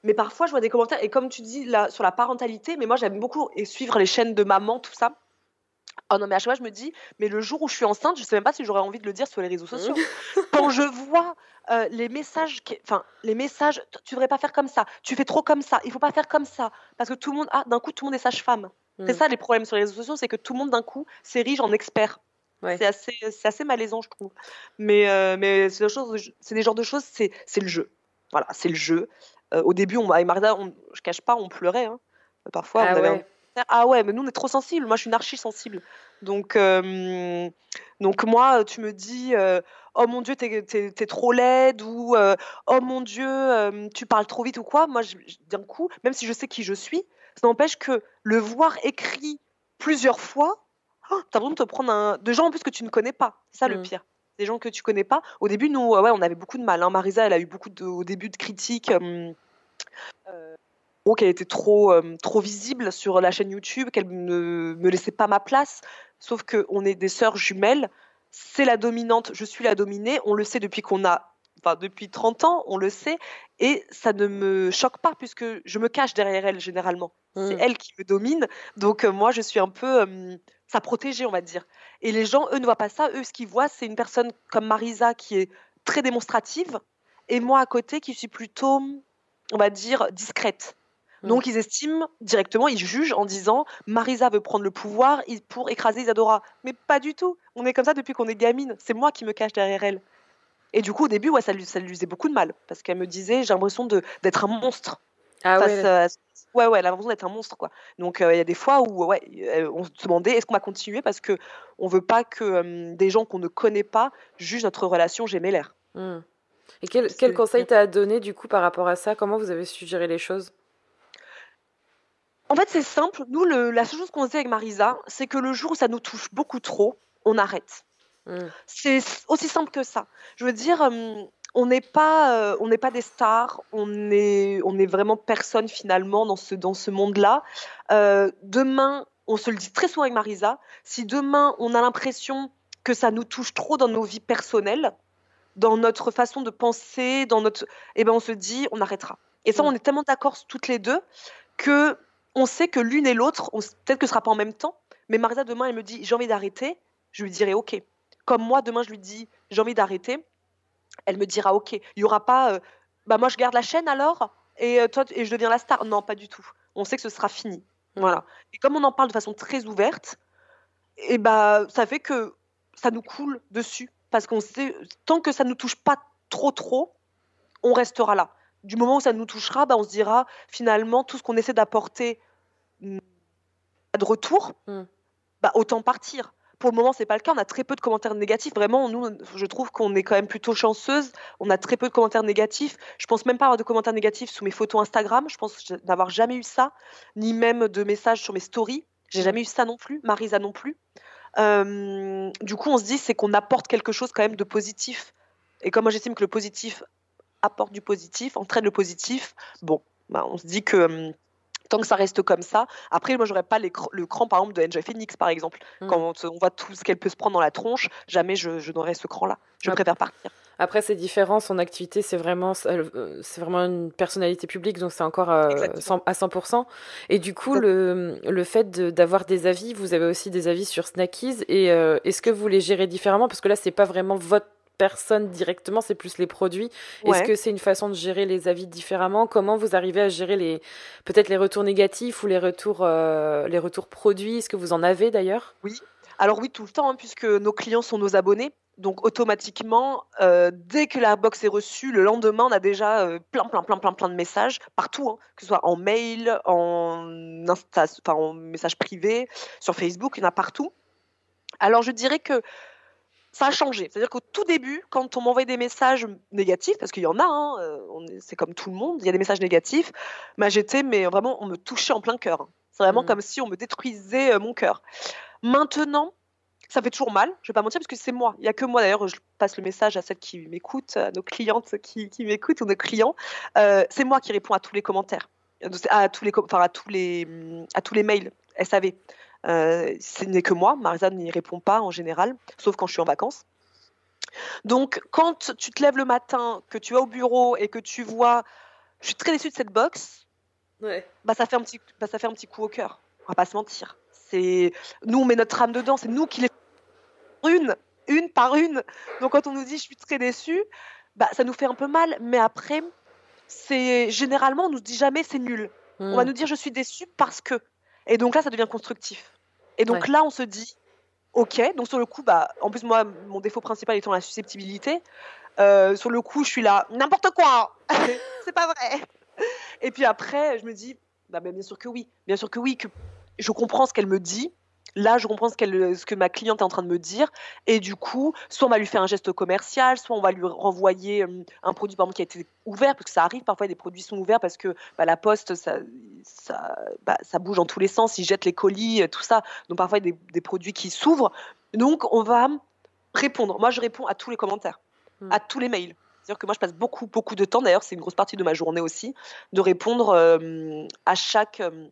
Mais parfois, je vois des commentaires, et comme tu dis là, sur la parentalité, mais moi j'aime beaucoup et suivre les chaînes de maman, tout ça. Oh non, mais à chaque fois, je me dis, mais le jour où je suis enceinte, je sais même pas si j'aurais envie de le dire sur les réseaux sociaux. Hmm. Quand je vois euh, les messages, enfin, les messages, tu devrais pas faire comme ça, tu fais trop comme ça, il faut pas faire comme ça, parce que tout le monde, ah, d'un coup, tout le monde est sage-femme. C'est mm. ça les problèmes sur les réseaux sociaux, c'est que tout le monde d'un coup s'érige en expert. C'est assez, assez malaisant, je trouve. Mais, euh, mais c'est des, des genres de choses, c'est le jeu. Voilà, c'est le jeu. Euh, au début, on, avec Marda, on, je cache pas, on pleurait. Hein. Parfois, ah on avait ah ouais, mais nous on est trop sensibles. Moi, je suis une archi sensible. Donc, euh, donc moi, tu me dis, oh mon Dieu, t'es es, trop laide ou oh mon Dieu, tu parles trop vite ou quoi. Moi, d'un coup, même si je sais qui je suis, n'empêche que le voir écrit plusieurs fois, oh, t'as besoin de te prendre un... de gens en plus que tu ne connais pas. C'est ça le mm. pire. Des gens que tu connais pas. Au début, nous, ouais, on avait beaucoup de mal. Hein. Marisa, elle a eu beaucoup de, au début de critiques. Euh, euh qu'elle était trop, euh, trop visible sur la chaîne YouTube, qu'elle ne me laissait pas ma place. Sauf qu'on est des sœurs jumelles. C'est la dominante, je suis la dominée. On le sait depuis qu'on a enfin, depuis 30 ans, on le sait, et ça ne me choque pas puisque je me cache derrière elle généralement. C'est Mm. elle qui me domine, donc euh, moi je suis un peu euh, sa protégée, on va dire. Et les gens, eux, ne voient pas ça. Eux, ce qu'ils voient, c'est une personne comme Marisa qui est très démonstrative, et moi à côté qui suis plutôt, on va dire, discrète. Mm. Donc ils estiment directement, ils jugent en disant Marisa veut prendre le pouvoir pour écraser Isadora. Mais pas du tout. On est comme ça depuis qu'on est gamine. C'est moi qui me cache derrière elle. Et du coup, au début, ouais, ça, lui, ça lui faisait beaucoup de mal. Parce qu'elle me disait J'ai l'impression d'être un monstre. Ah face ouais. à- Ouais, ouais, elle a l'impression d'être un monstre, quoi. Donc, euh, il y a des fois où, ouais, euh, on se demandait est-ce qu'on va continuer parce que on veut pas que euh, des gens qu'on ne connaît pas jugent notre relation gémellaire. Mm. Et quel, quel que- conseil t'as donné du coup par rapport à ça? Comment vous avez su gérer les choses? En fait, c'est simple. Nous, le- la seule chose qu'on dit avec Marisa, c'est que le jour où ça nous touche beaucoup trop, on arrête. Mm. C'est aussi simple que ça. Je veux dire, euh, on n'est pas, euh, on n'est pas des stars. On est, on est vraiment personne finalement dans ce, dans ce monde-là. Euh, demain, on se le dit très souvent avec Marisa. Si demain on a l'impression que ça nous touche trop dans nos vies personnelles, dans notre façon de penser, dans notre, eh ben on se dit, on arrêtera. Et ça, Mm. on est tellement d'accord toutes les deux que on sait que l'une et l'autre, on peut-être que ce sera pas en même temps, mais Marisa demain elle me dit j'ai envie d'arrêter, je lui dirai ok. Comme moi demain je lui dis j'ai envie d'arrêter, elle me dira ok. Il y aura pas euh, bah moi je garde la chaîne alors? Et euh, toi et je deviens la star? Non pas du tout. On sait que ce sera fini. Voilà. Et comme on en parle de façon très ouverte, et bah ça fait que ça nous coule dessus parce qu'on sait tant que ça ne nous touche pas trop trop, on restera là. Du moment où ça nous touchera, bah, on se dira finalement tout ce qu'on essaie d'apporter mm, de retour, Mm. bah, autant partir. Pour le moment, c'est pas le cas. On a très peu de commentaires négatifs. Vraiment, nous, je trouve qu'on est quand même plutôt chanceuse. On a très peu de commentaires négatifs. Je pense même pas avoir de commentaires négatifs sous mes photos Instagram. Je pense n'avoir jamais eu ça, ni même de messages sur mes stories. J'ai jamais eu ça non plus. Marisa non plus. Euh, du coup, on se dit c'est qu'on apporte quelque chose quand même de positif. Et comme moi, j'estime que le positif apporte du positif, entraîne le positif. Bon, bah, on se dit que hum, tant que ça reste comme ça. Après, moi, j'aurais pas les cr- le cran, par exemple, de Enjoy Phoenix, par exemple. Mm. Quand on, voit tout ce qu'elle peut se prendre dans la tronche, jamais je, je n'aurais ce cran-là. Je préfère partir. Après, c'est différent. Son activité, c'est vraiment, euh, c'est vraiment une personnalité publique, donc c'est encore euh, Exactement. 100 à 100%. Et du coup, le, le fait de- d'avoir des avis, vous avez aussi des avis sur Snackies. Et euh, est-ce que vous les gérez différemment? Parce que là, c'est pas vraiment votre personne directement, c'est plus les produits. Est-ce que c'est une façon de gérer les avis différemment? Comment vous arrivez à gérer les peut-être les retours négatifs ou les retours euh, les retours produits? Est-ce que vous en avez d'ailleurs? Alors oui, tout le temps, hein, puisque nos clients sont nos abonnés. Donc automatiquement, euh, dès que la box est reçue, le lendemain, on a déjà euh, plein, plein, plein, plein, plein de messages partout, hein, que ce soit en mail, en, Insta, enfin, en message privé, sur Facebook, il y en a partout. Alors je dirais que ça a changé. C'est-à-dire qu'au tout début, quand on m'envoyait des messages négatifs, parce qu'il y en a, hein, euh, c'est comme tout le monde, il y a des messages négatifs, bah, j'étais, mais vraiment, on me touchait en plein cœur. C'est vraiment Mhm. comme si on me détruisait euh, mon cœur. Maintenant, ça fait toujours mal, je vais pas mentir, parce que c'est moi. Il y a que moi, d'ailleurs, je passe le message à celles qui m'écoutent, à nos clientes qui, qui m'écoutent, ou nos clients. Euh, c'est moi qui réponds à tous les commentaires, à tous les, com- enfin, à tous les, à tous les mails SAV. Euh, ce n'est que moi, Marisa n'y répond pas en général, sauf quand je suis en vacances. Donc, quand tu te lèves le matin, que tu vas au bureau et que tu vois, je suis très déçue de cette box, Ouais. bah ça fait un petit, bah, ça fait un petit coup au cœur. On va pas se mentir. C'est nous, on met notre âme dedans. C'est nous qui les une, une par une. Donc quand on nous dit je suis très déçue, bah ça nous fait un peu mal. Mais après, c'est généralement on nous dit jamais c'est nul. On va Mm. nous dire je suis déçue parce que. Et donc là, ça devient constructif. Et donc Ouais. là, on se dit ok. Donc sur le coup, bah en plus moi, mon défaut principal étant la susceptibilité. euh, sur le coup, je suis là n'importe quoi. c'est pas vrai. Et puis après, je me dis bah, bien sûr que oui, bien sûr que oui, que je comprends ce qu'elle me dit. Là, je comprends ce, que ma cliente est en train de me dire. Et du coup, soit on va lui faire un geste commercial, soit on va lui renvoyer euh, un produit par exemple, qui a été ouvert, parce que ça arrive parfois, des produits sont ouverts parce que bah, la poste, ça, ça, bah, ça bouge dans tous les sens, ils jettent les colis, euh, tout ça. Donc parfois, il y a des, des produits qui s'ouvrent. Donc, on va répondre. Moi, je réponds à tous les commentaires, Mm. à tous les mails. C'est-à-dire que moi, je passe beaucoup, beaucoup de temps, d'ailleurs, c'est une grosse partie de ma journée aussi, de répondre euh, à chaque... euh,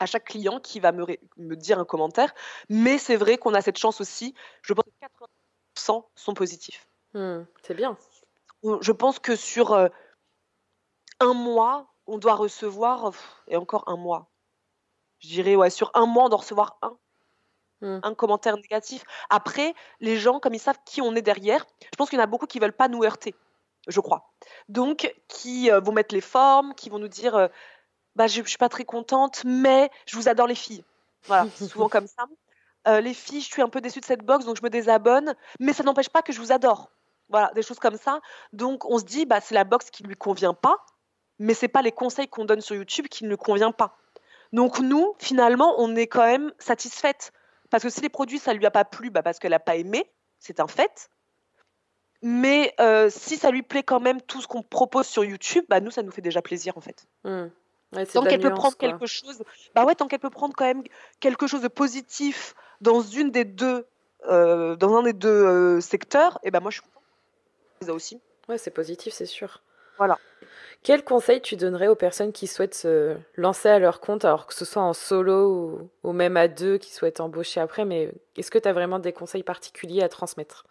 à chaque client qui va me, dire un commentaire. Mais c'est vrai qu'on a cette chance aussi. Je pense que 80% sont positifs. Mm. C'est bien. je pense que sur un mois, on doit recevoir, et encore un mois, je dirais, ouais, sur un mois, on doit recevoir un. Mmh. Un commentaire négatif. Après, les gens, comme ils savent qui on est derrière, je pense qu'il y en a beaucoup qui veulent pas nous heurter, je crois. Donc, qui vont mettre les formes, qui vont nous dire bah, je, ne suis pas très contente, mais je vous adore les filles. Voilà, souvent comme ça. Euh, les filles, je suis un peu déçue de cette box, donc je me désabonne, mais ça n'empêche pas que je vous adore. Voilà, des choses comme ça. Donc on se dit, bah, c'est la box qui lui convient pas, mais c'est pas les conseils qu'on donne sur YouTube qui ne lui convient pas. Donc nous, finalement, on est quand même satisfaite. Parce que si les produits, ça lui a pas plu, bah, parce qu'elle n'a pas aimé, c'est un fait. Mais euh, si ça lui plaît quand même tout ce qu'on propose sur YouTube, bah, nous, ça nous fait déjà plaisir en fait. Tant qu'elle peut prendre quelque chose, bah ouais, tant qu'elle peut prendre quand même quelque chose de positif dans une des deux, euh, dans un des deux euh, secteurs, et ben moi je suis contente. Ça aussi. Ouais, c'est positif, c'est sûr. Voilà. Quel conseil tu donnerais aux personnes qui souhaitent se lancer à leur compte, alors que ce soit en solo ou, ou même à deux, qui souhaitent embaucher après, mais est-ce que tu as vraiment des conseils particuliers à transmettre?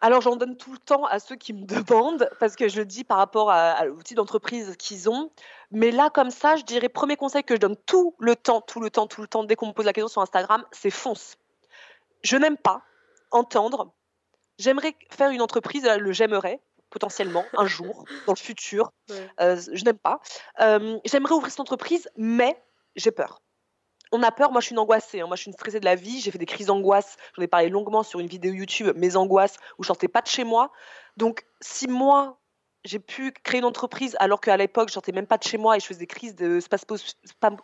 Alors j'en donne tout le temps à ceux qui me demandent, parce que je le dis par rapport à, l'outil d'entreprise qu'ils ont. Mais là, comme ça, je dirais, premier conseil que je donne tout le temps, tout le temps, tout le temps, dès qu'on me pose la question sur Instagram, c'est fonce. Je n'aime pas entendre, j'aimerais faire une entreprise, le j'aimerais, potentiellement, un jour, dans le futur. Euh, je n'aime pas. Euh, j'aimerais ouvrir cette entreprise, mais j'ai peur on a peur. Moi, je suis une angoissée. Hein. Moi, je suis une stressée de la vie. J'ai fait des crises d'angoisse. J'en ai parlé longuement sur une vidéo YouTube, mes angoisses, où je sortais pas de chez moi. Donc, si moi, j'ai pu créer une entreprise alors qu'à l'époque, je sortais même pas de chez moi et je faisais des crises de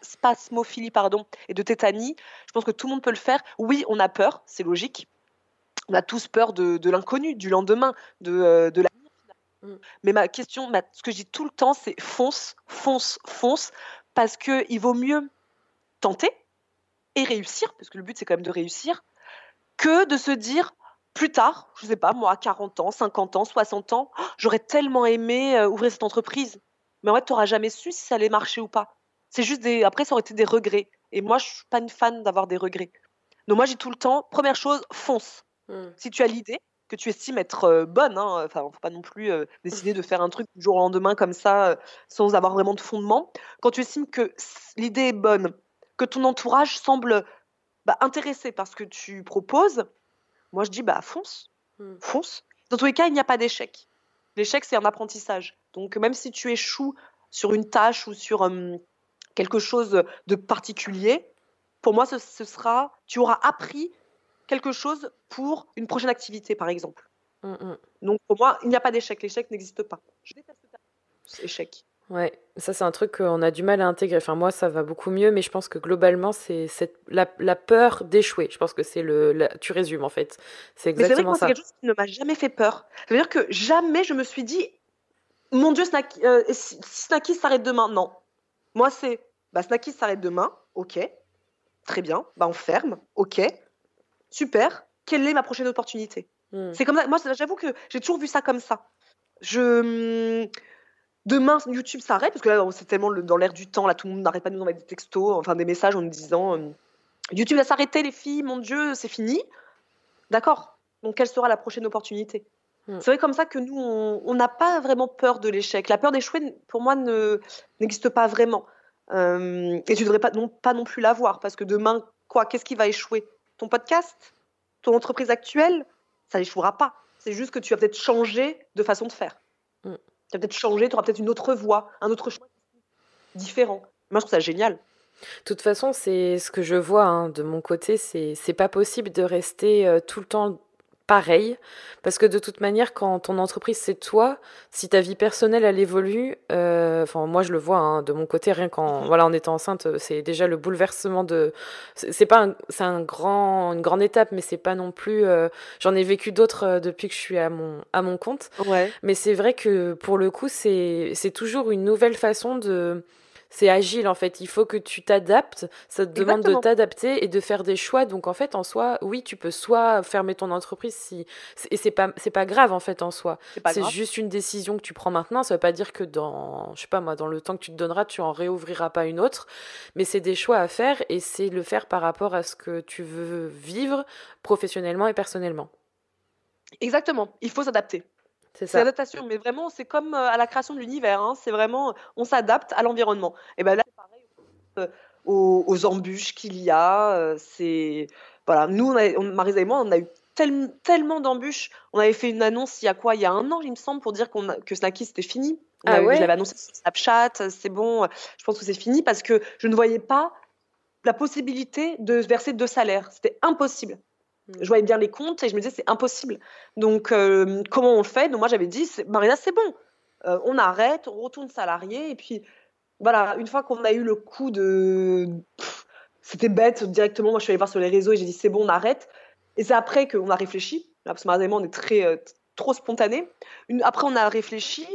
spasmophilie pardon, et de tétanie, je pense que tout le monde peut le faire. Oui, on a peur, c'est logique. On a tous peur de, l'inconnu, du lendemain, de, euh, de la mm. mais ma question, ce que je dis tout le temps, c'est fonce, fonce, fonce, parce qu'il vaut mieux tenter et réussir, parce que le but c'est quand même de réussir, que de se dire plus tard, je sais pas, moi, à 40 ans, 50 ans, 60 ans, oh, j'aurais tellement aimé euh, ouvrir cette entreprise. Mais en fait, tu n'auras jamais su si ça allait marcher ou pas. C'est juste des. Après, ça aurait été des regrets. Et moi, je suis pas une fan d'avoir des regrets. Donc, moi, j'ai tout le temps, première chose, fonce. Hmm. Si tu as l'idée, que tu estimes être euh, bonne, hein, enfin, faut pas non plus euh, décider de faire un truc du jour au lendemain comme ça, sans avoir vraiment de fondement. Quand tu estimes que l'idée est bonne, que ton entourage semble bah, intéressé par ce que tu proposes, moi je dis bah fonce, hmm. fonce. Dans tous les cas, il n'y a pas d'échec. L'échec, c'est un apprentissage. Donc même si tu échoues sur une tâche ou sur quelque chose de particulier, pour moi, ce, sera, tu auras appris quelque chose pour une prochaine activité, par exemple. Hmm, hmm. Donc pour moi, il n'y a pas d'échec. L'échec n'existe pas. Je déteste échec. Ouais, ça c'est un truc qu'on a du mal à intégrer. Enfin moi ça va beaucoup mieux, mais je pense que globalement c'est la, la, peur d'échouer. Je pense que c'est le, tu résumes en fait. C'est exactement mais c'est quelque chose qui ne m'a jamais fait peur. Ça veut dire que jamais je me suis dit, mon Dieu, Snacky, euh, si, Snacky s'arrête demain, non. Moi c'est, bah Snacky s'arrête demain, ok, très bien, bah on ferme, ok, super. Quelle est ma prochaine opportunité? Hmm. C'est comme ça. Moi j'avoue que j'ai toujours vu ça comme ça. Je Demain, YouTube s'arrête, parce que là, c'est tellement dans l'air du temps, là, tout le monde n'arrête pas de nous envoyer des textos, enfin des messages en nous disant euh, YouTube va s'arrêter, les filles, mon Dieu, c'est fini. D'accord. Donc, quelle sera la prochaine opportunité? Hmm. C'est vrai comme ça que nous, on n'a pas vraiment peur de l'échec. La peur d'échouer, pour moi, n'existe pas vraiment. Euh, et tu ne devrais pas non, pas non plus l'avoir, parce que demain, quoi Qu'est-ce qui va échouer? Ton podcast? Ton entreprise actuelle? Ça n'échouera pas. C'est juste que tu vas peut-être changer de façon de faire. Hmm tu vas peut-être changer, tu auras peut-être une autre voie, un autre choix différent. Moi, je trouve ça génial. De toute façon, c'est ce que je vois hein, de mon côté, c'est pas possible de rester euh, tout le temps pareil, parce que de toute manière, quand ton entreprise c'est toi, si ta vie personnelle elle évolue, euh, enfin moi je le vois hein, de mon côté, rien qu'en mhm. voilà en étant enceinte, c'est déjà le bouleversement de, c'est pas c'est un grand une grande étape, mais c'est pas non plus, euh, j'en ai vécu d'autres euh, depuis que je suis à mon à mon compte, ouais. mais c'est vrai que pour le coup c'est c'est toujours une nouvelle façon de c'est agile en fait. Il faut que tu t'adaptes. Ça te demande de t'adapter et de faire des choix. Donc en fait, en soi, oui, tu peux soit fermer ton entreprise si et c'est pas c'est pas grave en fait en soi. C'est juste une décision que tu prends maintenant. Ça veut pas dire que dans je sais pas moi dans le temps que tu te donneras, tu en réouvriras pas une autre. Mais c'est des choix à faire et c'est le faire par rapport à ce que tu veux vivre professionnellement et personnellement. Exactement. Il faut s'adapter. C'est l'adaptation, mais vraiment, c'est comme à la création de l'univers. Hein. C'est vraiment, on s'adapte à l'environnement. Et ben là, c'est pareil aux, embûches qu'il y a. c'est voilà, nous, on Marisa et moi, on a eu tellement d'embûches. On avait fait une annonce il y a quoi? Il y a un an, il me semble, pour dire qu'on que Snacky c'était fini. ah ouais? J'avais annoncé sur Snapchat, c'est bon, je pense que c'est fini parce que je ne voyais pas la possibilité de verser deux salaires. C'était impossible. Hmm. Je voyais bien les comptes et je me disais c'est impossible. Donc euh, comment on le fait? Donc moi j'avais dit Marina c'est bon, euh, on arrête, on retourne salarié et puis voilà une fois qu'on a eu le coup de c'était bête directement. Moi je suis allée voir sur les réseaux et j'ai dit c'est bon on arrête. Et c'est après qu'on a réfléchi. parce que Marina on est très euh, trop spontané. après on a réfléchi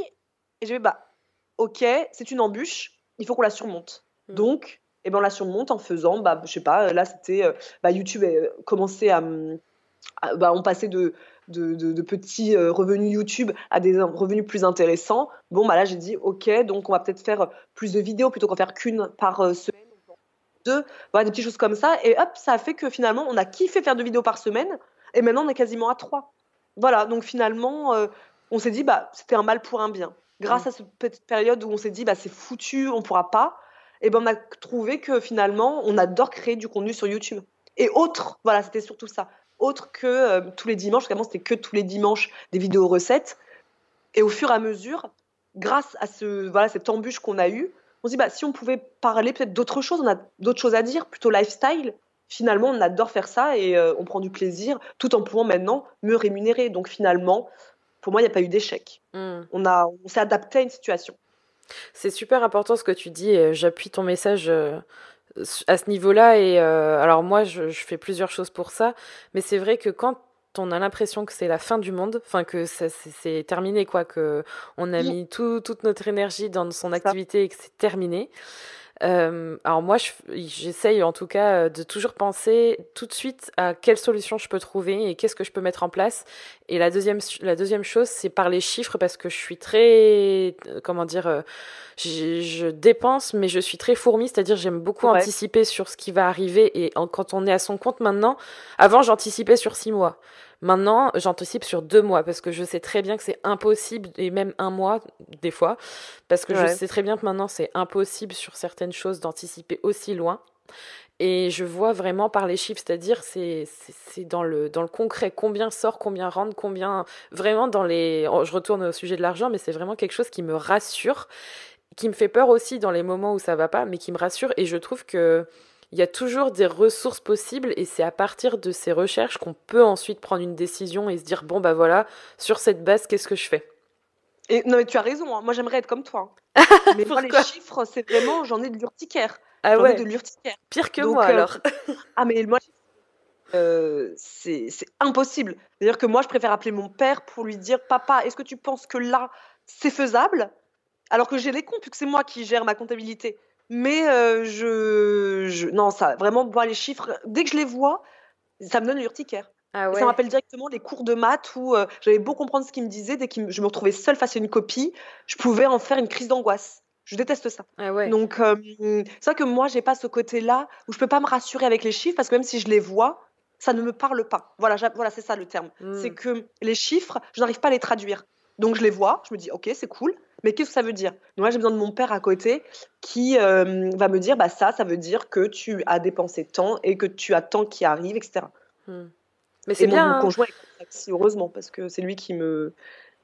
et j'ai dit bah ok c'est une embûche, il faut qu'on la surmonte. Hmm. Donc et ben on la surmonte en faisant, bah, je sais pas, là c'était, euh, bah, YouTube a commencé à, bah, on passait de, de, de, petits euh, revenus YouTube à des revenus plus intéressants. Bon, bah là j'ai dit, ok, donc on va peut-être faire plus de vidéos plutôt qu'en faire qu'une par euh, semaine, deux, voilà, des petites choses comme ça. Et hop, ça a fait que finalement on a kiffé faire deux vidéos par semaine, et maintenant on est quasiment à trois. Voilà, donc finalement on s'est dit, bah c'était un mal pour un bien. Grâce mmh. à cette petite période où on s'est dit, bah c'est foutu, on pourra pas et ben on a trouvé que finalement, on adore créer du contenu sur YouTube. Et autre, voilà, c'était surtout ça. Autre que euh, tous les dimanches, vraiment c'était que tous les dimanches des vidéos recettes. Et au fur et à mesure, grâce à ce, voilà, cette embûche qu'on a eue, on se dit, bah, si on pouvait parler peut-être d'autres choses, on a d'autres choses à dire, plutôt lifestyle. Finalement, on adore faire ça et euh, on prend du plaisir tout en pouvant maintenant me rémunérer. Donc finalement, pour moi, il n'y a pas eu d'échec. Hmm. On, a, on s'est adapté à une situation. C'est super important ce que tu dis. J'appuie ton message euh, à ce niveau-là. Et euh, alors moi, je, fais plusieurs choses pour ça. Mais c'est vrai que quand on a l'impression que c'est la fin du monde, enfin que c'est terminé, quoi, que on a mis toute notre énergie dans son activité et que c'est terminé. Euh, alors moi, j'essaye en tout cas euh, de toujours penser tout de suite à quelle solution je peux trouver et qu'est-ce que je peux mettre en place. Et la deuxième, la deuxième chose, c'est par les chiffres parce que je suis très, euh, comment dire, je, dépense, mais je suis très fourmi, c'est-à-dire j'aime beaucoup anticiper sur ce qui va arriver. Et quand on est à son compte maintenant, avant j'anticipais sur six mois. Maintenant, j'anticipe sur deux mois parce que je sais très bien que c'est impossible, et même un mois des fois, parce que je sais très bien que maintenant c'est impossible sur certaines choses d'anticiper aussi loin. Et je vois vraiment par les chiffres, c'est-à-dire c'est c'est dans le dans le concret, combien sort, combien rentre, combien vraiment dans les. Je retourne au sujet de l'argent, mais c'est vraiment quelque chose qui me rassure, qui me fait peur aussi dans les moments où ça va pas, mais qui me rassure. Et je trouve que il y a toujours des ressources possibles et c'est à partir de ces recherches qu'on peut ensuite prendre une décision et se dire bon bah voilà, sur cette base, qu'est-ce que je fais? Et, Non mais tu as raison, hein. moi j'aimerais être comme toi. Hein. mais moi les chiffres, c'est vraiment, j'en ai de l'urticaire. Ah ouais. de l'urticaire. Pire que moi euh, alors. ah mais moi, euh, c'est impossible. C'est-à-dire que moi je préfère appeler mon père pour lui dire papa, est-ce que tu penses que là c'est faisable? Alors que j'ai les comptes, puisque c'est moi qui gère ma comptabilité. Mais euh, je, non, ça, vraiment, moi, les chiffres, dès que je les vois, ça me donne l'urticaire. Ah ça me rappelle directement les cours de maths où euh, j'avais beau comprendre ce qu'il me disait, dès que je me retrouvais seule face à une copie, je pouvais en faire une crise d'angoisse. Je déteste ça. Ah Donc, euh, c'est vrai que moi, j'ai pas ce côté-là où je peux pas me rassurer avec les chiffres parce que même si je les vois, ça ne me parle pas. Voilà, voilà c'est ça le terme. Hmm. C'est que les chiffres, je n'arrive pas à les traduire. Donc, je les vois, je me dis, ok, c'est cool, mais qu'est-ce que ça veut dire? Moi, j'ai besoin de mon père à côté qui euh, va me dire bah ça, ça veut dire que tu as dépensé tant et que tu as tant qui arrive, etc. Hmm. Mais c'est bien. Mon, hein. conjoint est heureusement, parce que c'est lui qui me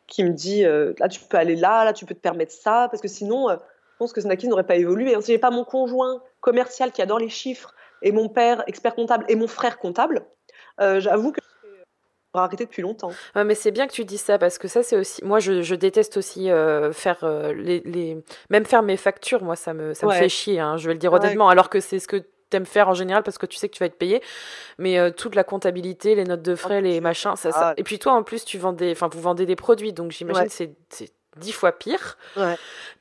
qui me dit euh, là tu peux aller là, là tu peux te permettre ça, parce que sinon, euh, je pense que Snacky n'aurait pas évolué. Si j'ai pas mon conjoint commercial qui adore les chiffres et mon père expert comptable et mon frère comptable, j'avoue que arrêté depuis longtemps. mais c'est bien que tu dises ça parce que ça c'est aussi moi je, déteste aussi euh, faire euh, les, même faire mes factures moi ça me ça me fait chier hein, je vais le dire honnêtement alors que c'est ce que t'aimes faire en général parce que tu sais que tu vas être payé. Mais euh, toute la comptabilité les notes de frais les machins ça, et puis toi en plus tu vends des enfin vous vendez des produits donc j'imagine c'est dix fois pire.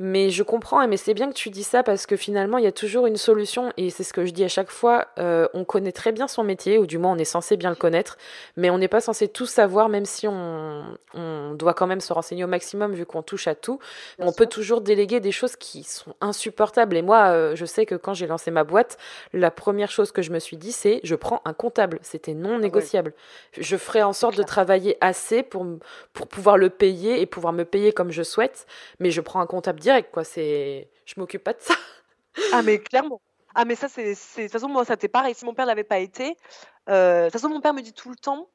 Mais je comprends, mais c'est bien que tu dis ça parce que finalement, il y a toujours une solution et c'est ce que je dis à chaque fois. Euh, on connaît très bien son métier, ou du moins on est censé bien le connaître, mais on n'est pas censé tout savoir, même si on, on, doit quand même se renseigner au maximum vu qu'on touche à tout. on peut toujours déléguer des choses qui sont insupportables. Et moi, euh, je sais que quand j'ai lancé ma boîte, la première chose que je me suis dit, c'est je prends un comptable. C'était non ah négociable. Je ferai en sorte de travailler assez pour, pour pouvoir le payer et pouvoir me payer comme je souhaite, mais je prends un comptable direct, quoi. C'est, je m'occupe pas de ça. Ah, mais clairement. Ah, mais ça, c'est. De toute façon, moi, ça c'était pareil. Si mon père l'avait pas été, euh, de toute façon, mon père me dit tout le temps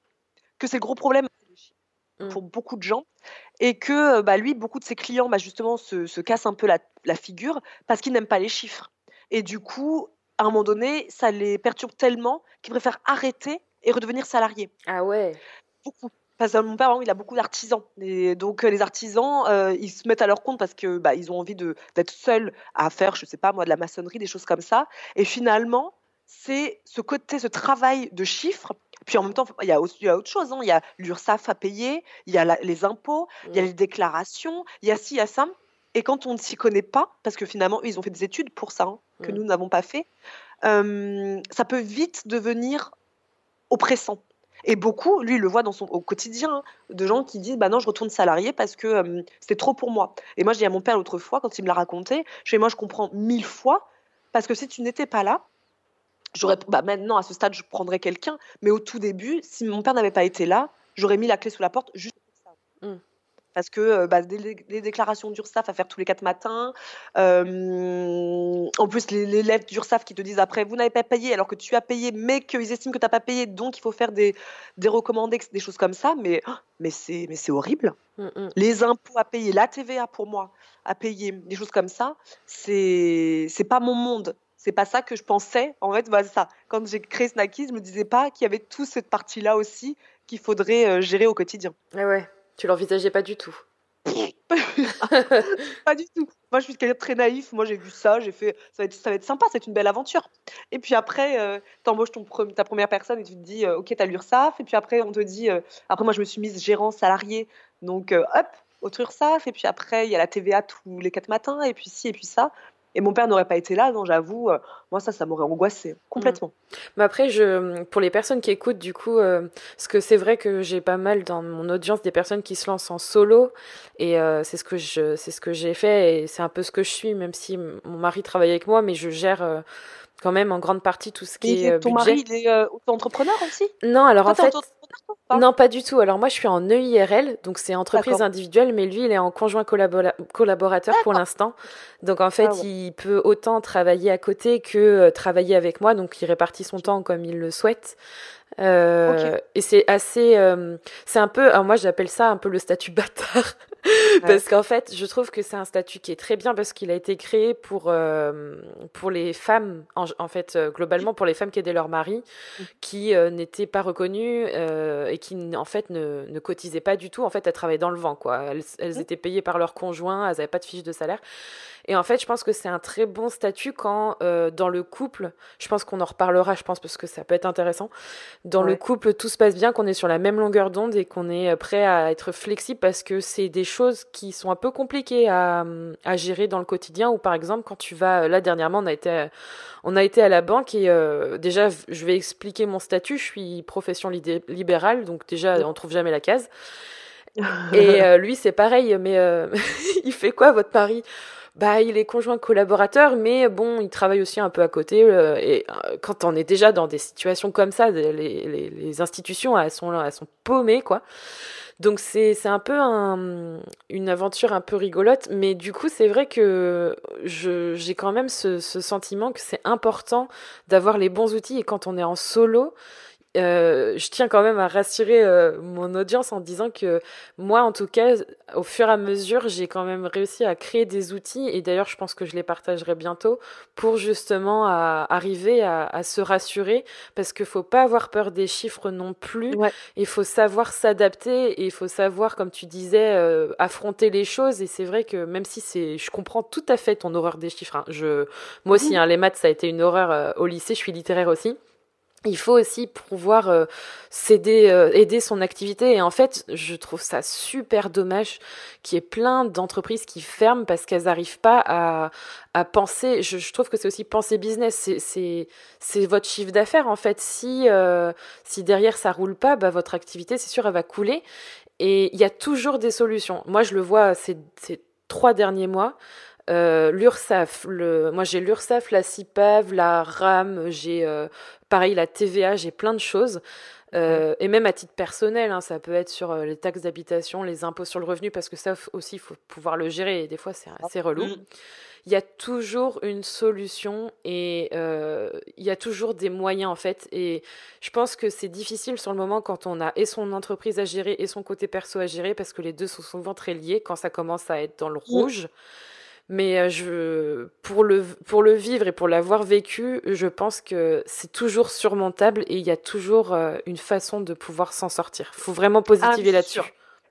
que c'est le gros problème mmh. pour beaucoup de gens et que euh, bah, lui, beaucoup de ses clients, bah, justement, se, se cassent un peu la, la figure parce qu'ils n'aiment pas les chiffres. Et du coup, à un moment donné, ça les perturbe tellement qu'ils préfèrent arrêter et redevenir salariés. Ah ouais. Beaucoup. Parce que mon père, il a beaucoup d'artisans. Et donc, euh, les artisans, euh, ils se mettent à leur compte parce que bah, ils ont envie d'être seuls à faire, je sais pas moi, de la maçonnerie, des choses comme ça. Et finalement, c'est ce côté, ce travail de chiffres. Puis en même temps, il y a, aussi, autre chose. Hein. Il y a l'URSSAF à payer, il y a les impôts, il y a mmh. les déclarations, il y a ci, il y a ça. Et quand on ne s'y connaît pas, parce que finalement, ils ont fait des études pour ça, hein, que mmh. nous n'avons pas fait, euh, ça peut vite devenir oppressant. Et beaucoup, lui, il le voit dans son, au quotidien, hein, de gens qui disent bah non, je retourne salarié parce que euh, c'était trop pour moi. Et moi, je dis à mon père l'autre fois, quand il me l'a raconté, je fais moi, je comprends mille fois, parce que si tu n'étais pas là, j'aurais, bah maintenant, à ce stade, je prendrais quelqu'un, mais au tout début, si mon père n'avait pas été là, j'aurais mis la clé sous la porte juste pour ça. Mmh parce que euh, bah, des, déclarations d'URSAF à faire tous les quatre matins. Euh, en plus, les, les lettres d'URSAF qui te disent après, vous n'avez pas payé alors que tu as payé, mais qu'ils estiment que tu n'as pas payé, donc il faut faire des, des recommandés, des choses comme ça. Mais, oh, mais c'est horrible. Mm, mm. Les impôts à payer, la TVA pour moi à payer, des choses comme ça, c'est pas mon monde. C'est pas ça que je pensais. En fait, ça. Quand j'ai créé Snacky, je me disais pas qu'il y avait toute cette partie-là aussi qu'il faudrait euh, gérer au quotidien. Ah ouais. Tu l'envisageais pas du tout Pas du tout. Moi, je suis quelqu'un de très naïf. Moi, j'ai vu ça, j'ai fait, ça va être, ça va être sympa, c'est une belle aventure. Et puis après, euh, tu embauches ton, ta première personne et tu te dis, euh, ok, tu as l'URSAF. Et puis après, on te dit, euh, après, moi, je me suis mise gérant salarié. Donc, hop, autre URSAF. Et puis après, il y a la TVA tous les quatre matins. Et puis ci, et puis ça. Et mon père n'aurait pas été là, non, j'avoue, euh, moi ça, ça m'aurait angoissé complètement. Mm. Mais après, je, pour les personnes qui écoutent, du coup, euh, parce que c'est vrai que j'ai pas mal dans mon audience des personnes qui se lancent en solo, et euh, c'est ce que je, c'est ce que j'ai fait, et c'est un peu ce que je suis, même si mon mari travaille avec moi, mais je gère quand même en grande partie tout ce qui est ton mari, il est auto-entrepreneur aussi? Non, alors en fait, non, pas du tout. Alors moi, je suis en EIRL, donc c'est entreprise individuelle, mais lui, il est en conjoint collaborateur pour l'instant. Donc en fait, ah il peut autant travailler à côté que euh, travailler avec moi, donc il répartit son temps comme il le souhaite. Euh, Et c'est assez, euh, c'est un peu, alors moi j'appelle ça un peu le statut bâtard. Parce qu'en fait, je trouve que c'est un statut qui est très bien parce qu'il a été créé pour, euh, pour les femmes, en, fait, euh, globalement pour les femmes qui aidaient leur mari, mmh. qui euh, n'étaient pas reconnues et qui, en fait, ne, ne, cotisaient pas du tout. En fait, elles travaillaient dans le vent, quoi. Elles, elles étaient payées par leur conjoint, elles n'avaient pas de fiche de salaire. Et en fait, je pense que c'est un très bon statut quand, dans le couple, je pense qu'on en reparlera, je pense, parce que ça peut être intéressant, dans le couple, tout se passe bien, qu'on est sur la même longueur d'onde et qu'on est prêt à être flexible parce que c'est des choses qui sont un peu compliquées à, à, gérer dans le quotidien. Ou par exemple quand tu vas là dernièrement on a été on a été à la banque et euh, déjà je vais expliquer mon statut. Je suis profession libérale donc déjà on trouve jamais la case. Et euh, lui c'est pareil mais euh, il fait quoi votre mari? Bah il est conjoint collaborateur mais bon il travaille aussi un peu à côté et quand on est déjà dans des situations comme ça les, les, les institutions elles sont elles sont paumées quoi. Donc c'est c'est un peu un, une aventure un peu rigolote, mais du coup c'est vrai que je j'ai quand même ce, ce sentiment que c'est important d'avoir les bons outils et quand on est en solo, euh, je tiens quand même à rassurer euh, mon audience en disant que moi, en tout cas, au fur et à mesure, j'ai quand même réussi à créer des outils et d'ailleurs, je pense que je les partagerai bientôt pour justement arriver à, se rassurer parce qu'il faut pas avoir peur des chiffres non plus. Il faut savoir s'adapter et il faut savoir, comme tu disais, euh, affronter les choses. Et c'est vrai que même si c'est, je comprends tout à fait ton horreur des chiffres. Hein. Je, moi aussi, hein, les maths, ça a été une horreur au lycée. Je suis littéraire aussi. Il faut aussi pouvoir euh, euh, aider son activité. Et en fait, je trouve ça super dommage qu'il y ait plein d'entreprises qui ferment parce qu'elles n'arrivent pas à, penser. Je, trouve que c'est aussi penser business. C'est, votre chiffre d'affaires en fait. Si, euh, si derrière ça roule pas, bah, votre activité, c'est sûr, elle va couler. Et il y a toujours des solutions. Moi, je le vois ces trois derniers mois. Euh, L'URSSAF, le, moi j'ai l'URSSAF, la CIPAV, la RAM, j'ai euh, pareil la TVA, j'ai plein de choses. Euh, et même à titre personnel, hein, ça peut être sur les taxes d'habitation, les impôts sur le revenu, parce que ça aussi, il faut pouvoir le gérer, et des fois, c'est assez relou. Mm. Il y a toujours une solution et euh, il y a toujours des moyens, en fait. Et je pense que c'est difficile sur le moment quand on a et son entreprise à gérer et son côté perso à gérer, parce que les deux sont souvent très liés quand ça commence à être dans le mm. rouge. Mais euh, je, pour, le, pour le vivre et pour l'avoir vécu, je pense que c'est toujours surmontable et il y a toujours euh, une façon de pouvoir s'en sortir. Il faut vraiment positiver ah, là-dessus.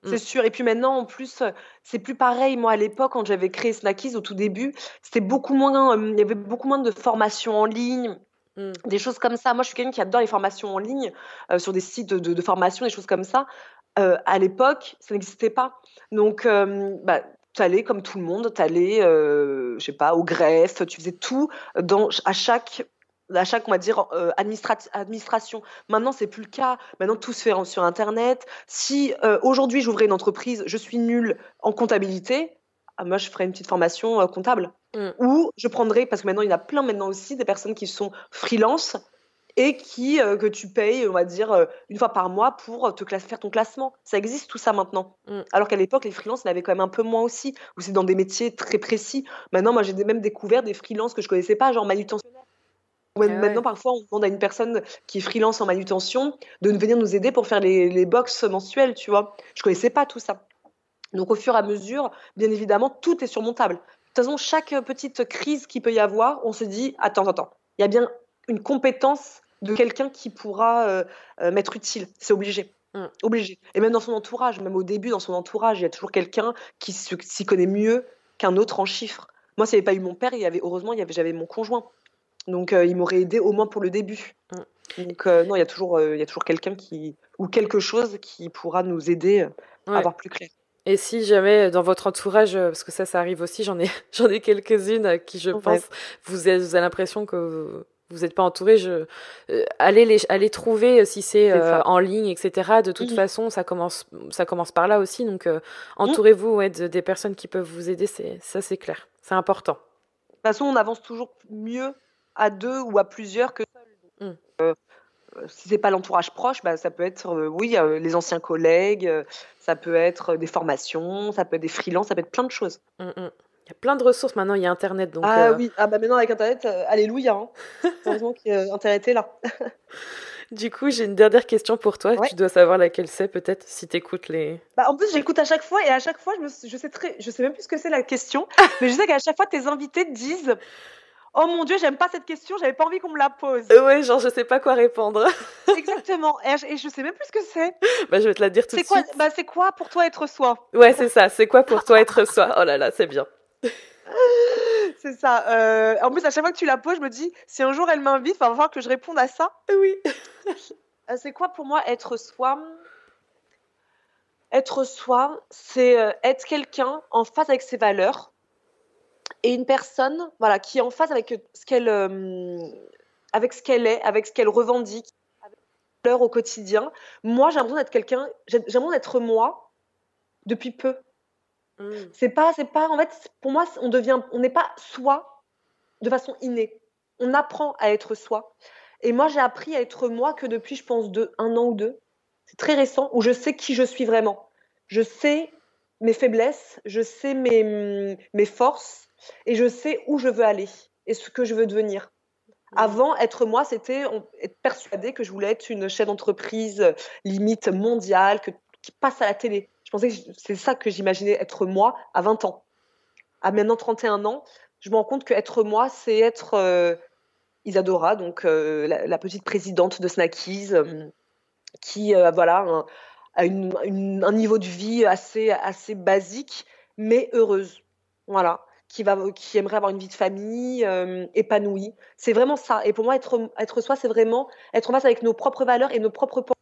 C'est mm. sûr. Et puis maintenant, en plus, c'est plus pareil. Moi, à l'époque, quand j'avais créé Snackies au tout début, c'était beaucoup moins. Euh, il y avait beaucoup moins de formations en ligne. Mm. Des choses comme ça. Moi, je suis quelqu'un qui adore les formations en ligne sur des sites de, de, formation, des choses comme ça. à l'époque, ça n'existait pas. Donc, bah, tu allais comme tout le monde, tu allais, euh, je sais pas, au greffe, tu faisais tout dans, à chaque à chaque on va dire euh, administration. Maintenant c'est plus le cas. Maintenant tout se fait sur internet. Si euh, aujourd'hui j'ouvrais une entreprise je suis nulle en comptabilité ah, moi je ferais une petite formation comptable. Mm. ou je prendrais parce que maintenant il y en a plein maintenant aussi des personnes qui sont freelance et qui euh, que tu payes, on va dire, euh, une fois par mois pour te faire ton classement. Ça existe tout ça maintenant. Mm. Alors qu'à l'époque, les freelances l'avaient quand même un peu moins aussi, où c'est dans des métiers très précis. Maintenant, moi, j'ai même découvert des freelances que je connaissais pas, genre manutentionnaire. Ah maintenant, parfois, on demande à une personne qui est freelance en manutention de venir nous aider pour faire les, les box mensuelles, tu vois. Je connaissais pas tout ça. Donc, au fur et à mesure, bien évidemment, tout est surmontable. De toute façon, chaque petite crise qu'il peut y avoir, on se dit attends, attends, il y a bien une compétence de quelqu'un qui pourra euh, euh, m'être utile. C'est obligé. Mm. Obligé. Et même dans son entourage, même au début, dans son entourage, il y a toujours quelqu'un qui s'y connaît mieux qu'un autre en chiffres. Moi, s'il n'y avait pas eu mon père, il y avait, heureusement, j'avais mon conjoint. Donc, euh, il m'aurait aidé au moins pour le début. Mm. Donc, non, il y a toujours, il y a toujours quelqu'un qui, ou quelque chose qui pourra nous aider à avoir plus clair. Et si jamais dans votre entourage, parce que ça, ça arrive aussi, j'en ai, j'en ai quelques-unes à qui je pense, vous avez, vous avez l'impression que vous n'êtes pas entouré, je euh, allez les allez trouver euh, si c'est euh, en ligne, etc. De toute façon, ça commence ça commence par là aussi. Donc mmh. entourez-vous ouais, des personnes qui peuvent vous aider. C'est ça, c'est clair. C'est important. De toute façon, on avance toujours mieux à deux ou à plusieurs que seul. Mmh. si c'est pas l'entourage proche, bah, ça peut être oui les anciens collègues, ça peut être des formations, ça peut être des freelances, ça peut être plein de choses. Mmh, il y a plein de ressources maintenant, il y a Internet. Donc, ah euh, oui, ah bah maintenant avec Internet, euh, alléluia. Hein. Heureusement qu'Internet est là. du coup, j'ai une dernière question pour toi. Tu dois savoir laquelle c'est peut-être si tu écoutes les. Bah, en plus, j'écoute à chaque fois et à chaque fois, je, me, je, sais très, je sais même plus ce que c'est la question, mais je sais qu'à chaque fois, tes invités te disent Oh mon dieu, j'aime pas cette question, j'avais pas envie qu'on me la pose. Euh, ouais, genre je sais pas quoi répondre. Exactement, et je, je sais même plus ce que c'est. Bah je vais te la dire tout de quoi, suite. Bah c'est quoi pour toi être soi? Ouais, c'est ça, c'est quoi pour toi être soi? Oh là là, c'est bien. C'est ça. Euh, en plus, à chaque fois que tu la poses, je me dis, si un jour elle m'invite, il va falloir que je réponde à ça. Oui. Euh, c'est quoi pour moi être soi? Être soi, c'est euh, être quelqu'un en phase avec ses valeurs et une personne, voilà, qui est en phase avec ce qu'elle, avec ce qu'elle est, avec ce qu'elle revendique, avec l'heure au quotidien. Moi, j'ai l'impression d'être quelqu'un, j'ai l'impression d'être moi depuis peu. Mmh. C'est pas, c'est pas. En fait, pour moi, on devient, on n'est pas soi de façon innée. On apprend à être soi. Et moi, j'ai appris à être moi que depuis, je pense, deux, un an ou deux. C'est très récent où je sais qui je suis vraiment. Je sais mes faiblesses, je sais mes, mes forces et je sais où je veux aller et ce que je veux devenir. Mmh. Avant, être moi, c'était être persuadée que je voulais être une chef d'entreprise limite mondiale, que, qui passe à la télé. Je pensais que c'est ça que j'imaginais être moi à 20 ans. À maintenant 31 ans, je me rends compte que être moi, c'est être euh, Isadora, donc euh, la, petite présidente de Snackies, euh, qui voilà a un niveau de vie assez assez basique, mais heureuse. Voilà, qui, va, qui aimerait avoir une vie de famille épanouie. C'est vraiment ça. Et pour moi, être, être soi, c'est vraiment être en face avec nos propres valeurs et nos propres pensées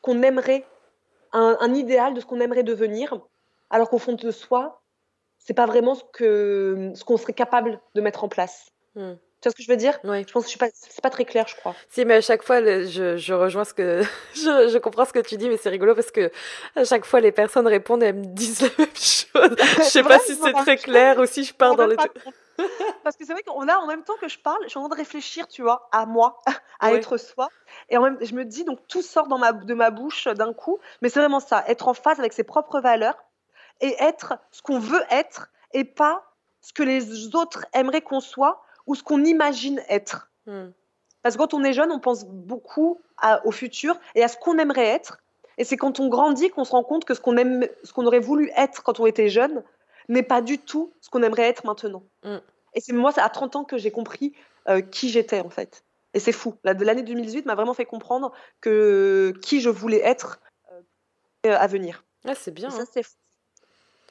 qu'on aimerait, un, un, idéal de ce qu'on aimerait devenir, alors qu'au fond de soi, c'est pas vraiment ce que ce qu'on serait capable de mettre en place. Hmm. Tu vois ce que je veux dire? Oui. Je pense que je suis pas, c'est pas très clair, je crois. Si, mais à chaque fois, je, je rejoins ce que, je, je comprends ce que tu dis, mais c'est rigolo parce que à chaque fois, les personnes répondent et elles me disent la même chose. je sais pas si c'est très clair ou si je pars dans les. Parce que c'est vrai qu'on a en même temps que je parle, je suis en train de réfléchir, tu vois, à moi, à être soi. Et en même, je me dis, donc tout sort dans ma, de ma bouche d'un coup. Mais c'est vraiment ça, être en phase avec ses propres valeurs et être ce qu'on veut être et pas ce que les autres aimeraient qu'on soit ou ce qu'on imagine être. Hmm. Parce que quand on est jeune, on pense beaucoup au futur et à ce qu'on aimerait être. Et c'est quand on grandit qu'on se rend compte que ce qu'on aime, ce qu'on aurait voulu être quand on était jeune, n'est pas du tout ce qu'on aimerait être maintenant. Hmm. Et c'est moi, c'est à 30 ans que j'ai compris euh, qui j'étais en fait. Et c'est fou. L'année 2018 m'a vraiment fait comprendre que qui je voulais être euh, à venir. Ah, c'est bien. ça, hein. c'est fou.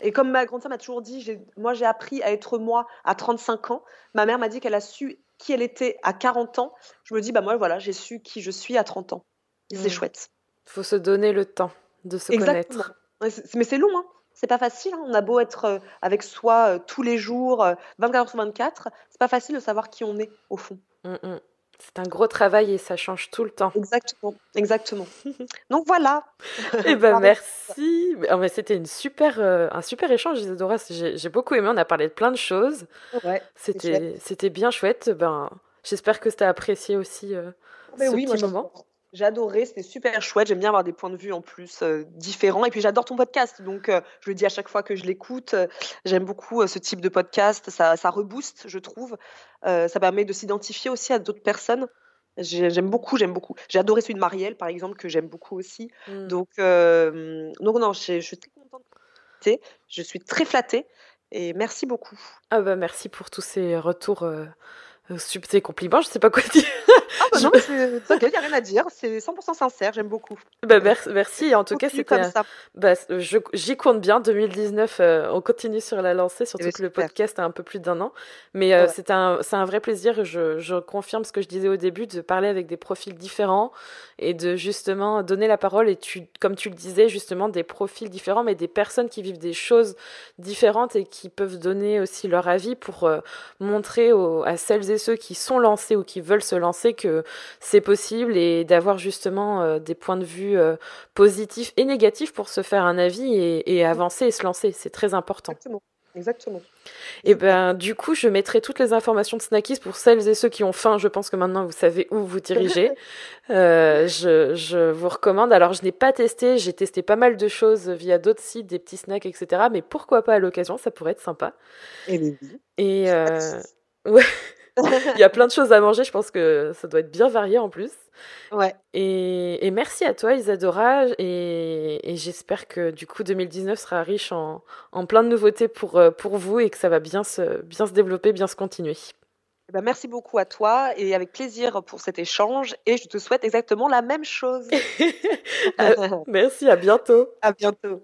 Et comme ma grande sœur m'a toujours dit, moi j'ai appris à être moi à 35 ans. Ma mère m'a dit qu'elle a su qui elle était à 40 ans. Je me dis, bah moi voilà, j'ai su qui je suis à 30 ans. C'est mmh. chouette. Il faut se donner le temps de se Exactement. connaître. Mais c'est long, hein. C'est pas facile. Hein. On a beau être euh, avec soi euh, tous les jours, 24 euh, heures sur 24, c'est pas facile de savoir qui on est au fond. Mmh, mmh. C'est un gros travail et ça change tout le temps. Exactement, exactement. Donc voilà. Eh ben merci. Oh, c'était une super, euh, un super échange, Isadora. J'ai beaucoup aimé. On a parlé de plein de choses. Ouais. C'était, c'était bien chouette. Ben, j'espère que tu as apprécié aussi euh, ce oui, petit moment. Adoré, c'était super chouette. J'aime bien avoir des points de vue en plus euh, différents. Et puis j'adore ton podcast. Donc euh, je le dis à chaque fois que je l'écoute. Euh, j'aime beaucoup ce type de podcast. Ça, ça rebooste, je trouve. ça permet de s'identifier aussi à d'autres personnes. J'aime beaucoup, j'aime beaucoup. J'ai adoré celui de Marielle, par exemple, que j'aime beaucoup aussi. Mm. Donc, donc non, je, je, suis très contente. Je suis très flattée. Et merci beaucoup. Ah bah merci pour tous ces retours tes compliments, je sais pas quoi dire. Ah bah non, c'est il n'y a rien à dire, c'est 100% sincère, j'aime beaucoup. Bah, merci, en tout cas, c'était. Comme ça. Bah, j'y compte bien, 2019, euh, on continue sur la lancée, surtout que le podcast a un peu plus d'un an. Mais euh, c'est un, un vrai plaisir, je, je confirme ce que je disais au début, de parler avec des profils différents et de justement donner la parole. Et tu, comme tu le disais, justement, des profils différents, mais des personnes qui vivent des choses différentes et qui peuvent donner aussi leur avis pour euh, montrer à celles et ceux qui sont lancés ou qui veulent se lancer que c'est possible et d'avoir justement euh, des points de vue euh, positifs et négatifs pour se faire un avis et, avancer et se lancer. C'est très important. Exactement. Exactement. Et ben du coup, je mettrai toutes les informations de Snackies pour celles et ceux qui ont faim. Je pense que maintenant vous savez où vous diriger. euh, je, je, vous recommande. Alors je n'ai pas testé, j'ai testé pas mal de choses via d'autres sites, des petits snacks, etc. Mais pourquoi pas à l'occasion, ça pourrait être sympa. Et, et euh... ouais. Il y a plein de choses à manger, je pense que ça doit être bien varié en plus. Ouais. Et, merci à toi, Isadora, et, et j'espère que du coup 2019 sera riche en, en, plein de nouveautés pour, euh, pour vous et que ça va bien se, bien se développer, bien se continuer. Eh ben, merci beaucoup à toi et avec plaisir pour cet échange et je te souhaite exactement la même chose. merci, à bientôt. À bientôt.